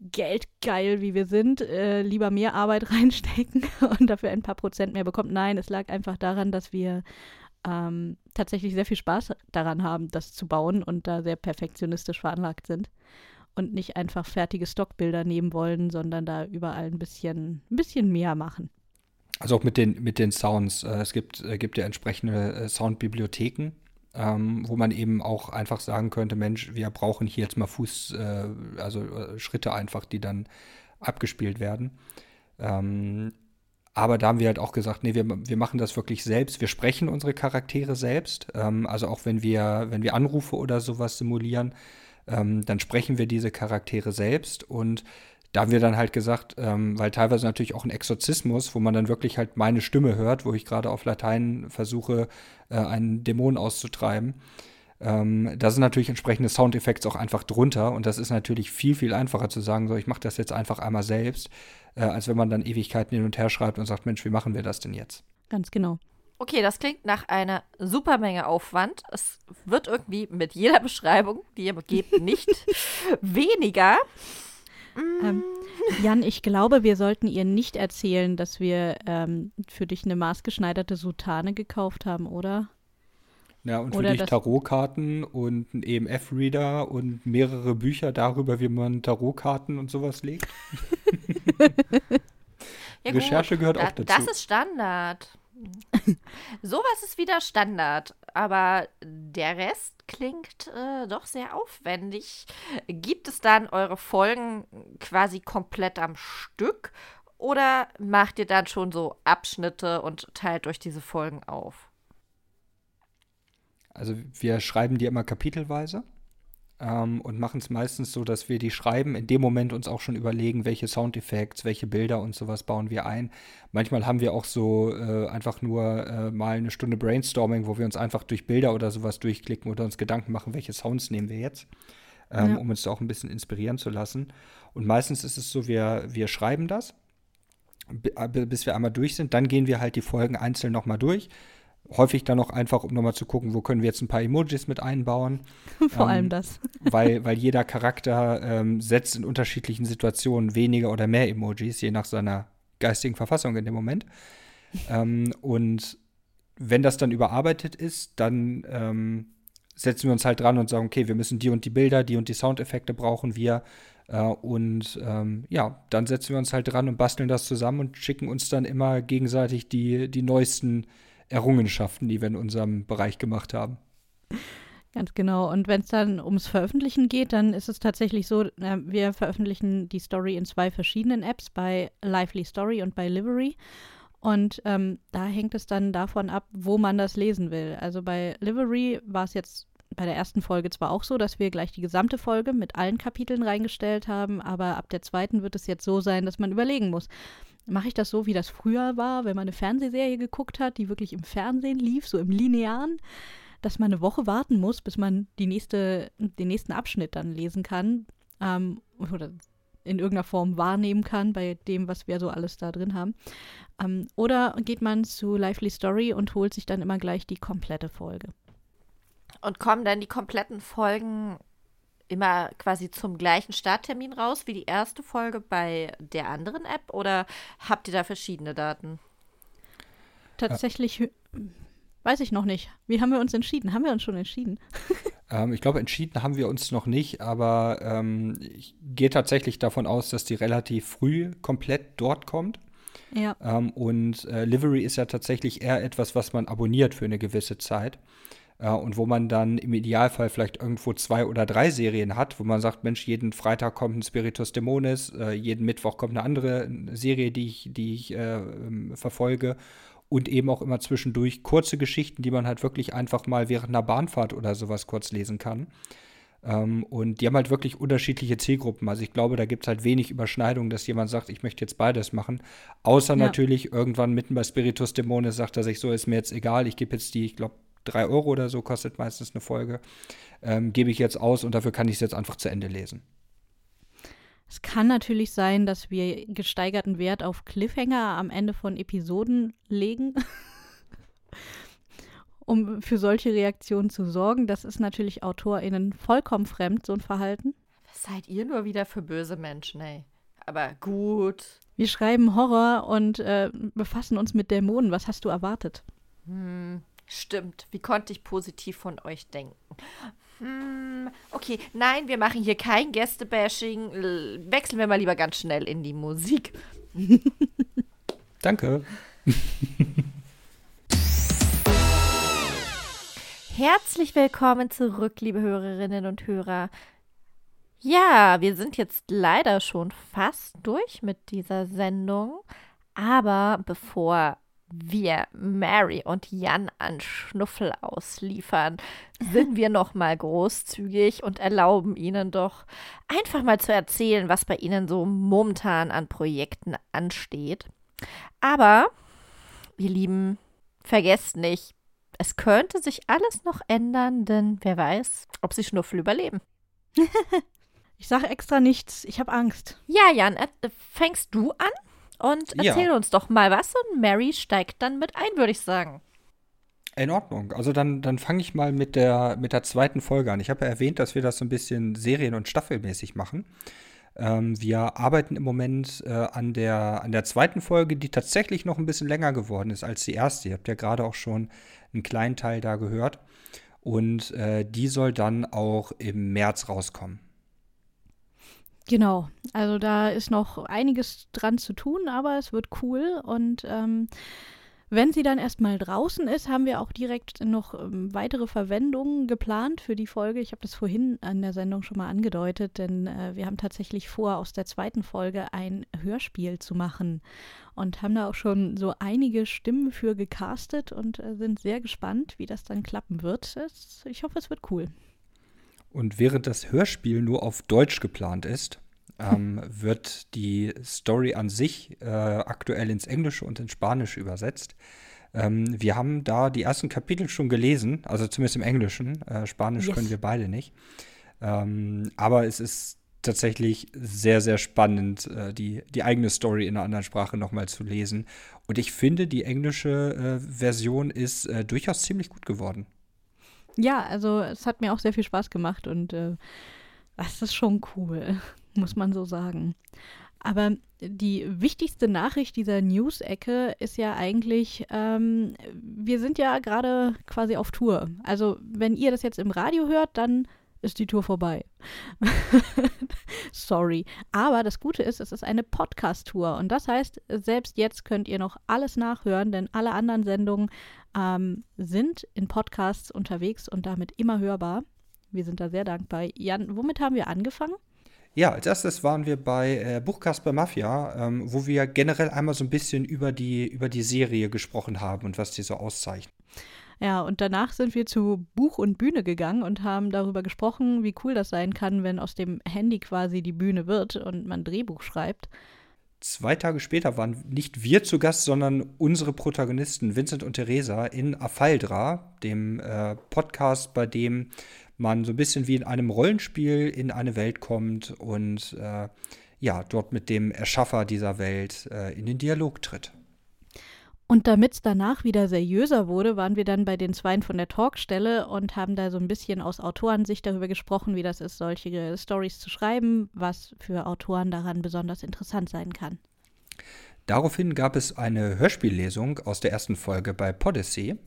geldgeil, wie wir sind, äh, lieber mehr Arbeit [laughs] reinstecken und dafür ein paar Prozent mehr bekommt. Nein, es lag einfach daran, dass wir ähm, tatsächlich sehr viel Spaß daran haben, das zu bauen und da sehr perfektionistisch veranlagt sind und nicht einfach fertige Stockbilder nehmen wollen, sondern da überall ein bisschen, ein bisschen mehr machen. Also auch mit den, mit den Sounds. Äh, es gibt, äh, gibt ja entsprechende äh, Soundbibliotheken ähm, wo man eben auch einfach sagen könnte, Mensch, wir brauchen hier jetzt mal Fuß, äh, also äh, Schritte einfach, die dann abgespielt werden. Ähm, aber da haben wir halt auch gesagt, nee, wir, wir machen das wirklich selbst. Wir sprechen unsere Charaktere selbst. Ähm, also auch wenn wir, wenn wir Anrufe oder sowas simulieren, ähm, dann sprechen wir diese Charaktere selbst und da haben wir dann halt gesagt, ähm, weil teilweise natürlich auch ein Exorzismus, wo man dann wirklich halt meine Stimme hört, wo ich gerade auf Latein versuche, äh, einen Dämon auszutreiben. Ähm, da sind natürlich entsprechende Soundeffekte auch einfach drunter und das ist natürlich viel, viel einfacher zu sagen, so ich mache das jetzt einfach einmal selbst, äh, als wenn man dann Ewigkeiten hin und her schreibt und sagt, Mensch, wie machen wir das denn jetzt? Ganz genau. Okay, das klingt nach einer super Menge Aufwand. Es wird irgendwie mit jeder Beschreibung, die ihr gebt, nicht [laughs] weniger. Ähm, Jan, ich glaube, wir sollten ihr nicht erzählen, dass wir ähm, für dich eine maßgeschneiderte Soutane gekauft haben, oder? Ja, und für dich Tarotkarten und einen EMF-Reader und mehrere Bücher darüber, wie man Tarotkarten und sowas legt. ja, [laughs] Recherche gehört da, auch dazu. Das ist Standard. [laughs] Sowas ist wieder Standard, aber der Rest klingt äh, doch sehr aufwendig. Gibt es dann eure Folgen quasi komplett am Stück oder macht ihr dann schon so Abschnitte und teilt euch diese Folgen auf? Also wir schreiben die immer kapitelweise ähm, und machen es meistens so, dass wir die schreiben, in dem Moment uns auch schon überlegen, welche Soundeffekte, welche Bilder und sowas bauen wir ein. Manchmal haben wir auch so äh, einfach nur äh, mal eine Stunde Brainstorming, wo wir uns einfach durch Bilder oder sowas durchklicken oder uns Gedanken machen, welche Sounds nehmen wir jetzt, ähm, ja. um uns da auch ein bisschen inspirieren zu lassen. Und meistens ist es so, wir, wir schreiben das, bis wir einmal durch sind, dann gehen wir halt die Folgen einzeln nochmal durch häufig dann noch einfach, um nochmal zu gucken, wo können wir jetzt ein paar Emojis mit einbauen. [laughs] Vor ähm, allem das. [laughs] weil, weil jeder Charakter ähm, setzt in unterschiedlichen Situationen weniger oder mehr Emojis, je nach seiner geistigen Verfassung in dem Moment. ähm, und wenn das dann überarbeitet ist, dann ähm, setzen wir uns halt dran und sagen, okay, wir müssen die und die Bilder, die und die Soundeffekte brauchen wir. Äh, und ähm, ja, dann setzen wir uns halt dran und basteln das zusammen und schicken uns dann immer gegenseitig die, die neuesten Errungenschaften, die wir in unserem Bereich gemacht haben. Ganz genau. Und wenn es dann ums Veröffentlichen geht, dann ist es tatsächlich so, äh, wir veröffentlichen die Story in zwei verschiedenen Apps, bei Lively Story und bei Livery. Und ähm, da hängt es dann davon ab, wo man das lesen will. Also bei Livery war es jetzt bei der ersten Folge zwar auch so, dass wir gleich die gesamte Folge mit allen Kapiteln reingestellt haben, aber ab der zweiten wird es jetzt so sein, dass man überlegen muss, mache ich das so, wie das früher war, wenn man eine Fernsehserie geguckt hat, die wirklich im Fernsehen lief, so im Linearen, dass man eine Woche warten muss, bis man die nächste, den nächsten Abschnitt dann lesen kann ähm, oder in irgendeiner Form wahrnehmen kann bei dem, was wir so alles da drin haben. Ähm, oder geht man zu Lively Story und holt sich dann immer gleich die komplette Folge. Und kommen dann die kompletten Folgen immer quasi zum gleichen Starttermin raus wie die erste Folge bei der anderen App oder habt ihr da verschiedene Daten? Tatsächlich Weiß ich noch nicht. Wie haben wir uns entschieden? Haben wir uns schon entschieden? [laughs] ähm, ich glaube, entschieden haben wir uns noch nicht, aber ähm, ich gehe tatsächlich davon aus, dass die relativ früh komplett dort kommt. Ja. Ähm, und äh, Livery ist ja tatsächlich eher etwas, was man abonniert für eine gewisse Zeit. Äh, und wo man dann im Idealfall vielleicht irgendwo zwei oder drei Serien hat, wo man sagt, Mensch, jeden Freitag kommt ein Spiritus Dämonis, äh, jeden Mittwoch kommt eine andere Serie, die ich, die ich äh, ähm, verfolge und eben auch immer zwischendurch kurze Geschichten, die man halt wirklich einfach mal während einer Bahnfahrt oder sowas kurz lesen kann. Ähm, und die haben halt wirklich unterschiedliche Zielgruppen. Also ich glaube, da gibt es halt wenig Überschneidung, dass jemand sagt, ich möchte jetzt beides machen. Außer ja. natürlich irgendwann mitten bei Spiritus Dämones sagt er sich, so ist mir jetzt egal, ich gebe jetzt die, ich glaube, drei Euro oder so kostet meistens eine Folge, ähm, gebe ich jetzt aus und dafür kann ich es jetzt einfach zu Ende lesen. Es kann natürlich sein, dass wir gesteigerten Wert auf Cliffhanger am Ende von Episoden legen, [laughs] um für solche Reaktionen zu sorgen. Das ist natürlich AutorInnen vollkommen fremd, so ein Verhalten. Was seid ihr nur wieder für böse Menschen, ey? Aber gut. Wir schreiben Horror und äh, befassen uns mit Dämonen. Was hast du erwartet? Hm, stimmt. Wie konnte ich positiv von euch denken? Hm, okay, nein, wir machen hier kein Gästebashing. Wechseln wir mal lieber ganz schnell in die Musik. Danke. Herzlich willkommen zurück, liebe Hörerinnen und Hörer. Ja, wir sind jetzt leider schon fast durch mit dieser Sendung. Aber bevor wir Mary und Jan an Schnuffel ausliefern, sind wir noch mal großzügig und erlauben ihnen doch einfach mal zu erzählen, was bei ihnen so momentan an Projekten ansteht. Aber, ihr Lieben, vergesst nicht, es könnte sich alles noch ändern, denn wer weiß, ob sie Schnuffel überleben. [laughs] ich sage extra nichts, ich habe Angst. Ja, Jan, äh, fängst du an? Und erzähl ja. uns doch mal was und Mary steigt dann mit ein, würde ich sagen. In Ordnung. Also dann, dann fange ich mal mit der, mit der zweiten Folge an. Ich habe ja erwähnt, dass wir das so ein bisschen serien- und staffelmäßig machen. Ähm, wir arbeiten im Moment äh, an, der, an der zweiten Folge, die tatsächlich noch ein bisschen länger geworden ist als die erste. Ihr habt ja gerade auch schon einen kleinen Teil da gehört. Und äh, die soll dann auch im März rauskommen. Genau, also da ist noch einiges dran zu tun, aber es wird cool und ähm, wenn sie dann erstmal draußen ist, haben wir auch direkt noch ähm, weitere Verwendungen geplant für die Folge. Ich habe das vorhin an der Sendung schon mal angedeutet, denn äh, wir haben tatsächlich vor, aus der zweiten Folge ein Hörspiel zu machen und haben da auch schon so einige Stimmen für gecastet und äh, sind sehr gespannt, wie das dann klappen wird. Es, ich hoffe, es wird cool. Und während das Hörspiel nur auf Deutsch geplant ist, ähm, wird die Story an sich äh, aktuell ins Englische und ins Spanische übersetzt. Ähm, wir haben da die ersten Kapitel schon gelesen, also zumindest im Englischen. Äh, Spanisch yes. können wir beide nicht. Ähm, aber es ist tatsächlich sehr, sehr spannend, äh, die, die eigene Story in einer anderen Sprache nochmal zu lesen. Und ich finde, die englische äh, Version ist äh, durchaus ziemlich gut geworden. Ja, also es hat mir auch sehr viel Spaß gemacht und äh, das ist schon cool, [laughs] muss man so sagen. Aber die wichtigste Nachricht dieser News-Ecke ist ja eigentlich, ähm, wir sind ja gerade quasi auf Tour. Also wenn ihr das jetzt im Radio hört, dann ist die Tour vorbei. [laughs] Sorry. Aber das Gute ist, es ist eine Podcast-Tour. Und das heißt, selbst jetzt könnt ihr noch alles nachhören, denn alle anderen Sendungen ähm, sind in Podcasts unterwegs und damit immer hörbar. Wir sind da sehr dankbar. Jan, womit haben wir angefangen? Ja, als erstes waren wir bei äh, Buchkasper Mafia, ähm, wo wir generell einmal so ein bisschen über die, über die Serie gesprochen haben und was die so auszeichnet. Ja, und danach sind wir zu Buch und Bühne gegangen und haben darüber gesprochen, wie cool das sein kann, wenn aus dem Handy quasi die Bühne wird und man Drehbuch schreibt. Zwei Tage später waren nicht wir zu Gast, sondern unsere Protagonisten Vincent und Theresa in Afaldra, dem äh, Podcast, bei dem man so ein bisschen wie in einem Rollenspiel in eine Welt kommt und äh, ja, dort mit dem Erschaffer dieser Welt äh, in den Dialog tritt. Und damit es danach wieder seriöser wurde, waren wir dann bei den Zweien von der Talkstelle und haben da so ein bisschen aus Autorensicht darüber gesprochen, wie das ist, solche Stories zu schreiben, was für Autoren daran besonders interessant sein kann. Daraufhin gab es eine Hörspiellesung aus der ersten Folge bei Podyssey.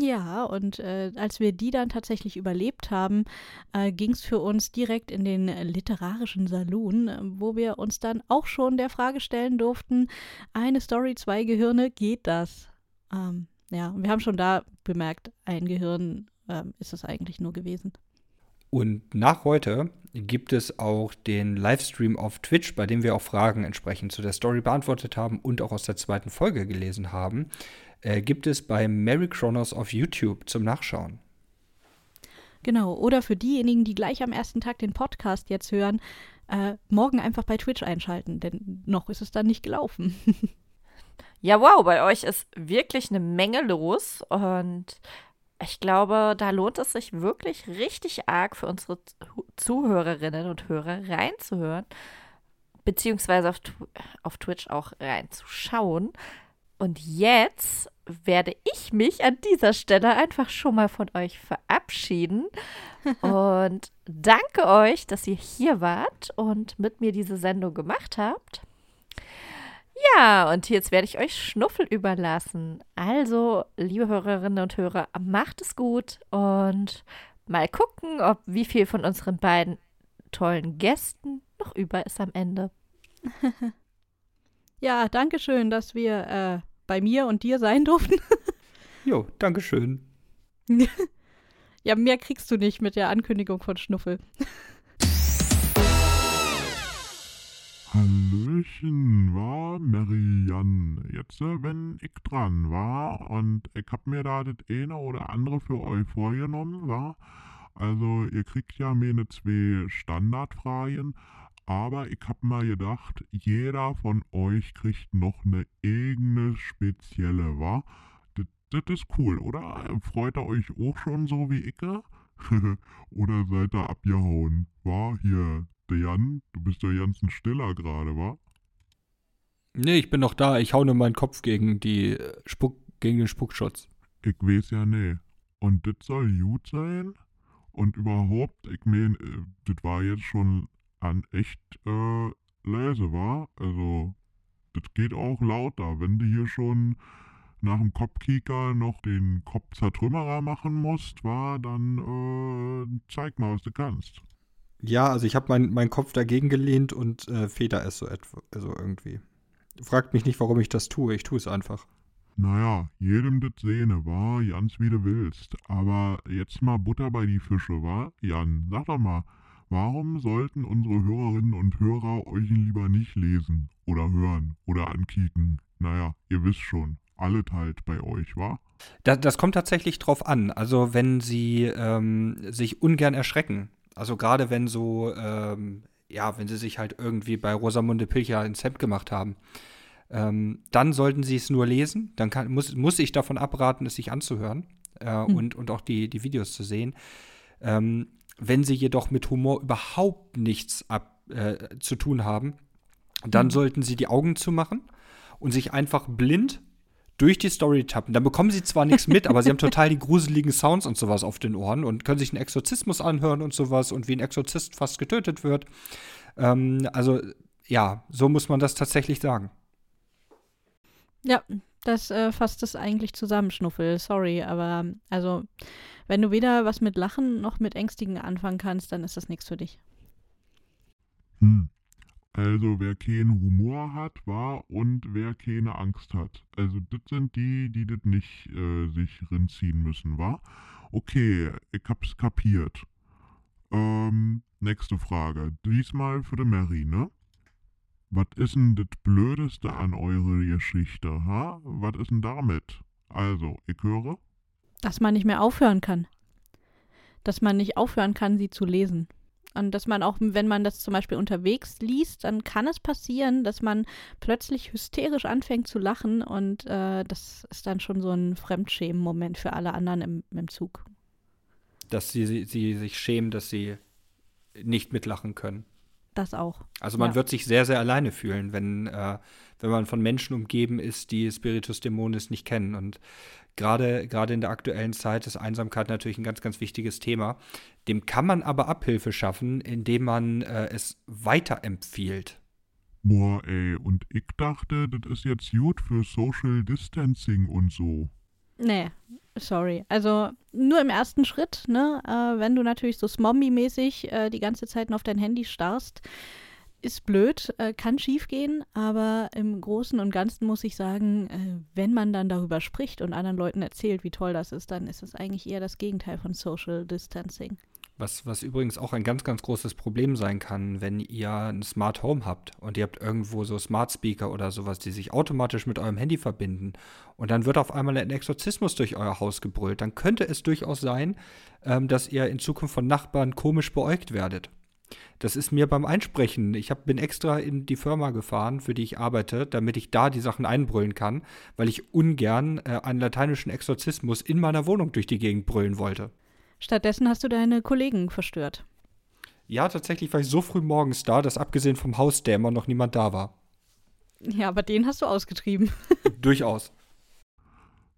Ja, und äh, als wir die dann tatsächlich überlebt haben, äh, ging es für uns direkt in den literarischen Saloon, äh, wo wir uns dann auch schon der Frage stellen durften, eine Story, zwei Gehirne, geht das? Ähm, ja, wir haben schon da bemerkt, ein Gehirn ähm, ist es eigentlich nur gewesen. Und nach heute gibt es auch den Livestream auf Twitch, bei dem wir auch Fragen entsprechend zu der Story beantwortet haben und auch aus der zweiten Folge gelesen haben. Äh, gibt es bei Mary Kronos auf YouTube zum Nachschauen. Genau, oder für diejenigen, die gleich am ersten Tag den Podcast jetzt hören, äh, morgen einfach bei Twitch einschalten, denn noch ist es dann nicht gelaufen. [laughs] ja, wow, bei euch ist wirklich eine Menge los und ich glaube, da lohnt es sich wirklich richtig arg für unsere Zuhörerinnen und Hörer reinzuhören, beziehungsweise auf, auf Twitch auch reinzuschauen. Und jetzt werde ich mich an dieser Stelle einfach schon mal von euch verabschieden [laughs] und danke euch, dass ihr hier wart und mit mir diese Sendung gemacht habt. Ja, und jetzt werde ich euch Schnuffel überlassen. Also, liebe Hörerinnen und Hörer, macht es gut und mal gucken, ob wie viel von unseren beiden tollen Gästen noch über ist am Ende. [laughs] ja, danke schön, dass wir äh, bei mir und dir sein [laughs] durften. jo, danke schön. ja, mehr kriegst du nicht mit der Ankündigung von Schnuffel. Hallöchen, war Marianne. Jetzt, äh, wenn ich dran war und ich hab mir da das eine oder andere für euch vorgenommen, war. Also, ihr kriegt ja meine zwei Standardfragen, aber ich hab mal gedacht, jeder von euch kriegt noch eine eigene spezielle, wa? Das, das ist cool, oder? Freut ihr euch auch schon so wie ich? [laughs] oder seid ihr abgehauen? War hier, der Jan, du bist ja ganz ein Stiller gerade, wa? Nee, ich bin noch da. Ich hau nur meinen Kopf gegen die äh, Spuck, gegen den Spuckschutz. Ich weiß ja nee. Und das soll gut sein? Und überhaupt, ich mein, äh, das war jetzt schon an echt äh, leise, war. Also, das geht auch lauter. Wenn du hier schon nach dem Kopfkieker noch den Kopfzertrümmerer machen musst, war, dann äh, zeig mal, was du kannst. Ja, also ich habe meinen mein Kopf dagegen gelehnt und äh, Feder ist so etwa, also irgendwie. Fragt mich nicht, warum ich das tue. Ich tue es einfach. Naja, jedem das Sehne, war, ganz wie du willst. Aber jetzt mal Butter bei die Fische, war? Jan, sag doch mal, warum sollten unsere Hörerinnen und Hörer euch lieber nicht lesen oder hören oder ankicken? Naja, ihr wisst schon, alle teilt bei euch, wa? Das, das kommt tatsächlich drauf an. Also wenn sie ähm, sich ungern erschrecken, also gerade wenn so, ähm, ja, wenn sie sich halt irgendwie bei Rosamunde Pilcher ins Hemd gemacht haben, ähm, dann sollten sie es nur lesen. Dann kann, muss, muss ich davon abraten, es sich anzuhören äh, mhm. und, und auch die, die Videos zu sehen. Ähm, wenn sie jedoch mit Humor überhaupt nichts ab, äh, zu tun haben, dann mhm. sollten sie die Augen zumachen und sich einfach blind durch die Story tappen. Dann bekommen sie zwar nichts mit, [laughs] aber sie haben total die gruseligen Sounds und sowas auf den Ohren und können sich einen Exorzismus anhören und sowas und wie ein Exorzist fast getötet wird. Ähm, also ja, so muss man das tatsächlich sagen. Ja, das äh, fasst es eigentlich zusammen, Schnuffel. Sorry, aber also, wenn du weder was mit Lachen noch mit Ängstigen anfangen kannst, dann ist das nichts für dich. Hm. Also wer keinen Humor hat, war und wer keine Angst hat. Also das sind die, die das nicht äh, sich rinziehen müssen, war. Okay, ich hab's kapiert. Ähm, nächste Frage. Diesmal für die Mary, ne? Was ist denn das Blödeste an eurer Geschichte, ha? Was ist denn damit? Also, ich höre. Dass man nicht mehr aufhören kann. Dass man nicht aufhören kann, sie zu lesen. Und dass man auch, wenn man das zum Beispiel unterwegs liest, dann kann es passieren, dass man plötzlich hysterisch anfängt zu lachen und äh, das ist dann schon so ein Fremdschämen-Moment für alle anderen im, im Zug. Dass sie, sie, sie sich schämen, dass sie nicht mitlachen können. Das auch. Also man ja. wird sich sehr, sehr alleine fühlen, wenn, äh, wenn man von Menschen umgeben ist, die Spiritus Dämonis nicht kennen. Und gerade gerade in der aktuellen Zeit ist Einsamkeit natürlich ein ganz, ganz wichtiges Thema. Dem kann man aber Abhilfe schaffen, indem man äh, es weiterempfiehlt. Boah, ey, und ich dachte, das ist jetzt gut für Social Distancing und so. Nee, sorry. Also nur im ersten Schritt, ne? Äh, wenn du natürlich so Smombie-mäßig äh, die ganze Zeit nur auf dein Handy starrst, ist blöd, äh, kann schiefgehen, aber im Großen und Ganzen muss ich sagen, äh, wenn man dann darüber spricht und anderen Leuten erzählt, wie toll das ist, dann ist es eigentlich eher das Gegenteil von Social Distancing. Was, was übrigens auch ein ganz, ganz großes Problem sein kann, wenn ihr ein Smart Home habt und ihr habt irgendwo so Smart Speaker oder sowas, die sich automatisch mit eurem Handy verbinden und dann wird auf einmal ein Exorzismus durch euer Haus gebrüllt, dann könnte es durchaus sein, ähm, dass ihr in Zukunft von Nachbarn komisch beäugt werdet. Das ist mir beim Einsprechen. Ich hab, bin extra in die Firma gefahren, für die ich arbeite, damit ich da die Sachen einbrüllen kann, weil ich ungern äh, einen lateinischen Exorzismus in meiner Wohnung durch die Gegend brüllen wollte. Stattdessen hast du deine Kollegen verstört. Ja, tatsächlich war ich so früh morgens da, dass abgesehen vom Hausdämon noch niemand da war. Ja, aber den hast du ausgetrieben. [laughs] Durchaus.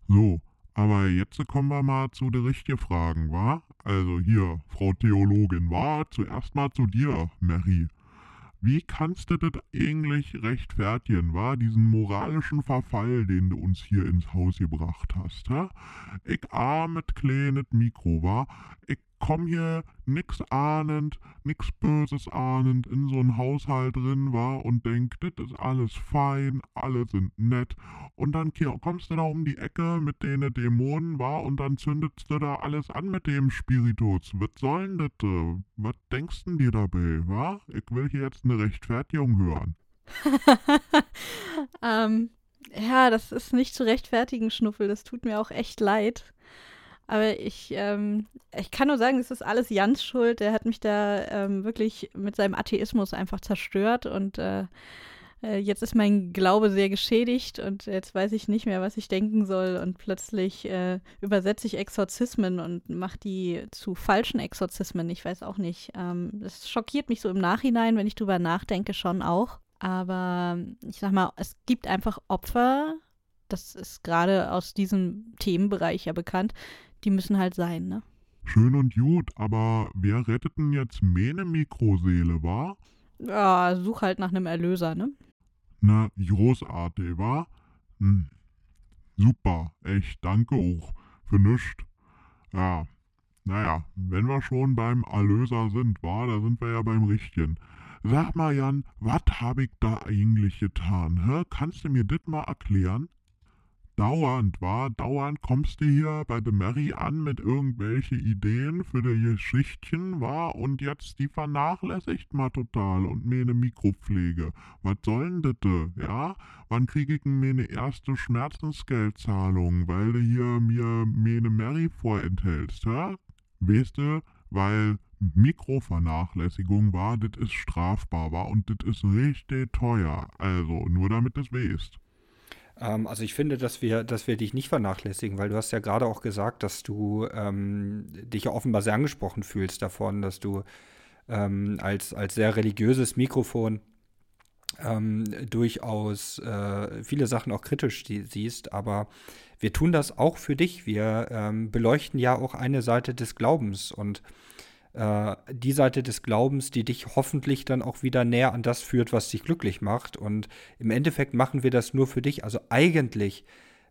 So, aber jetzt kommen wir mal zu den richtigen Fragen, wa? Also hier, Frau Theologin, wa? Zuerst mal zu dir, Mary. Wie kannst du das eigentlich rechtfertigen, wa? Diesen moralischen Verfall, den du uns hier ins Haus gebracht hast, ha? Ich armet kleines Mikro, wa? Ich komm hier nix ahnend, nix Böses ahnend in so ein Haushalt drin, war und denk, das ist alles fein, alle sind nett. Und dann kommst du da um die Ecke mit den Dämonen, war und dann zündest du da alles an mit dem Spiritus. Was soll denn das? äh? Was denkst du dir dabei, wa? Ich will hier jetzt eine Rechtfertigung hören. [laughs] ähm, ja, das ist nicht zu rechtfertigen, Schnuffel. Das tut mir auch echt leid. Aber ich, ähm, ich kann nur sagen, es ist alles Jans Schuld. Der hat mich da ähm, wirklich mit seinem Atheismus einfach zerstört und äh, äh, jetzt ist mein Glaube sehr geschädigt und jetzt weiß ich nicht mehr, was ich denken soll und plötzlich äh, übersetze ich Exorzismen und mache die zu falschen Exorzismen. Ich weiß auch nicht. Ähm, das schockiert mich so im Nachhinein, wenn ich drüber nachdenke, schon auch. Aber ich sag mal, es gibt einfach Opfer, das ist gerade aus diesem Themenbereich ja bekannt, die müssen halt sein, ne? Schön und gut, aber wer rettet denn jetzt meine Mikroseele, wa? Ja, such halt nach einem Erlöser, ne? Na, großartig, wa? Hm. Super, echt, danke auch. Für nüscht. Ja, naja, wenn wir schon beim Erlöser sind, wa, da sind wir ja beim Richtigen. Sag mal, Jan, was hab ich da eigentlich getan, hä? Kannst du mir das mal erklären? Dauernd, war dauernd kommst du hier bei der Mary an mit irgendwelche Ideen für die Geschichtchen, war und jetzt die vernachlässigt mal total und meine Mikropflege. Was soll denn das, ja? Wann krieg ich denn meine erste Schmerzensgeldzahlung, weil du hier mir meine Mary vorenthältst, ja? Weißt du, weil Mikrovernachlässigung war, das ist strafbar war und das ist richtig teuer. Also, nur damit du es weißt. Ähm, also ich finde, dass wir, dass wir dich nicht vernachlässigen, weil du hast ja gerade auch gesagt, dass du ähm, dich ja offenbar sehr angesprochen fühlst davon, dass du ähm, als, als sehr religiöses Mikrofon ähm, durchaus äh, viele Sachen auch kritisch siehst, aber wir tun das auch für dich. Wir ähm, beleuchten ja auch eine Seite des Glaubens und äh, die Seite des Glaubens, die dich hoffentlich dann auch wieder näher an das führt, was dich glücklich macht. Und im Endeffekt machen wir das nur für dich. Also eigentlich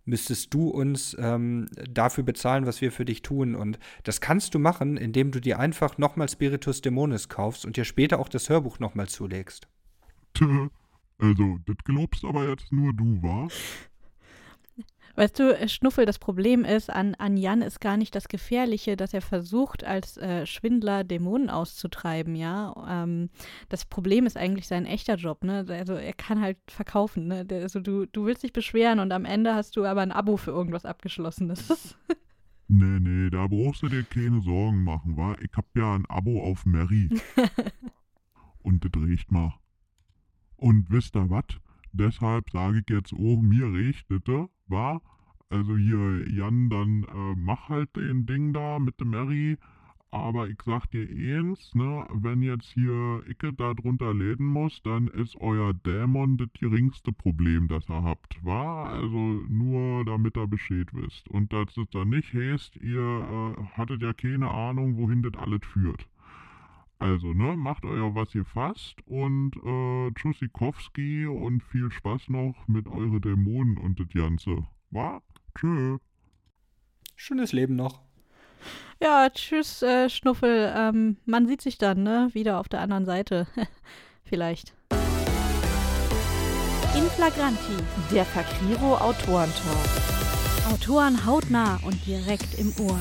müsstest du uns ähm, dafür bezahlen, was wir für dich tun. Und das kannst du machen, indem du dir einfach nochmal Spiritus Dämonis kaufst und dir später auch das Hörbuch nochmal zulegst. Also, das glaubst aber jetzt nur du, wa? Weißt du, äh, Schnuffel, das Problem ist, an, an Jan ist gar nicht das Gefährliche, dass er versucht, als äh, Schwindler Dämonen auszutreiben, ja. Ähm, das Problem ist eigentlich sein echter Job, ne? Also er kann halt verkaufen, ne? Der, also du, du willst dich beschweren und am Ende hast du aber ein Abo für irgendwas abgeschlossenes. [laughs] nee, nee, da brauchst du dir keine Sorgen machen, wa? Ich hab ja ein Abo auf Mary. [laughs] und das riecht mal. Und wisst ihr was? Deshalb sage ich jetzt auch, mir riecht das, war. Also hier, Jan, dann äh, mach halt den Ding da mit dem Mary. Aber ich sag dir eins, ne, wenn jetzt hier Icke da drunter läden muss, dann ist euer Dämon das geringste Problem, das ihr habt, wa? Also nur damit ihr Bescheid wisst. Und dass es dann nicht heißt, ihr äh, hattet ja keine Ahnung, wohin das alles führt. Also, ne, macht euer was ihr fasst und äh, Tschüssikowski und viel Spaß noch mit eure Dämonen und das Ganze. Wa? Tschö. Schönes Leben noch. Ja, tschüss, äh, Schnuffel. Ähm, man sieht sich dann, ne? Wieder auf der anderen Seite. [laughs] Vielleicht. In Flagranti, der Fakriro Autorentalk. Autoren hautnah und direkt im Ohr.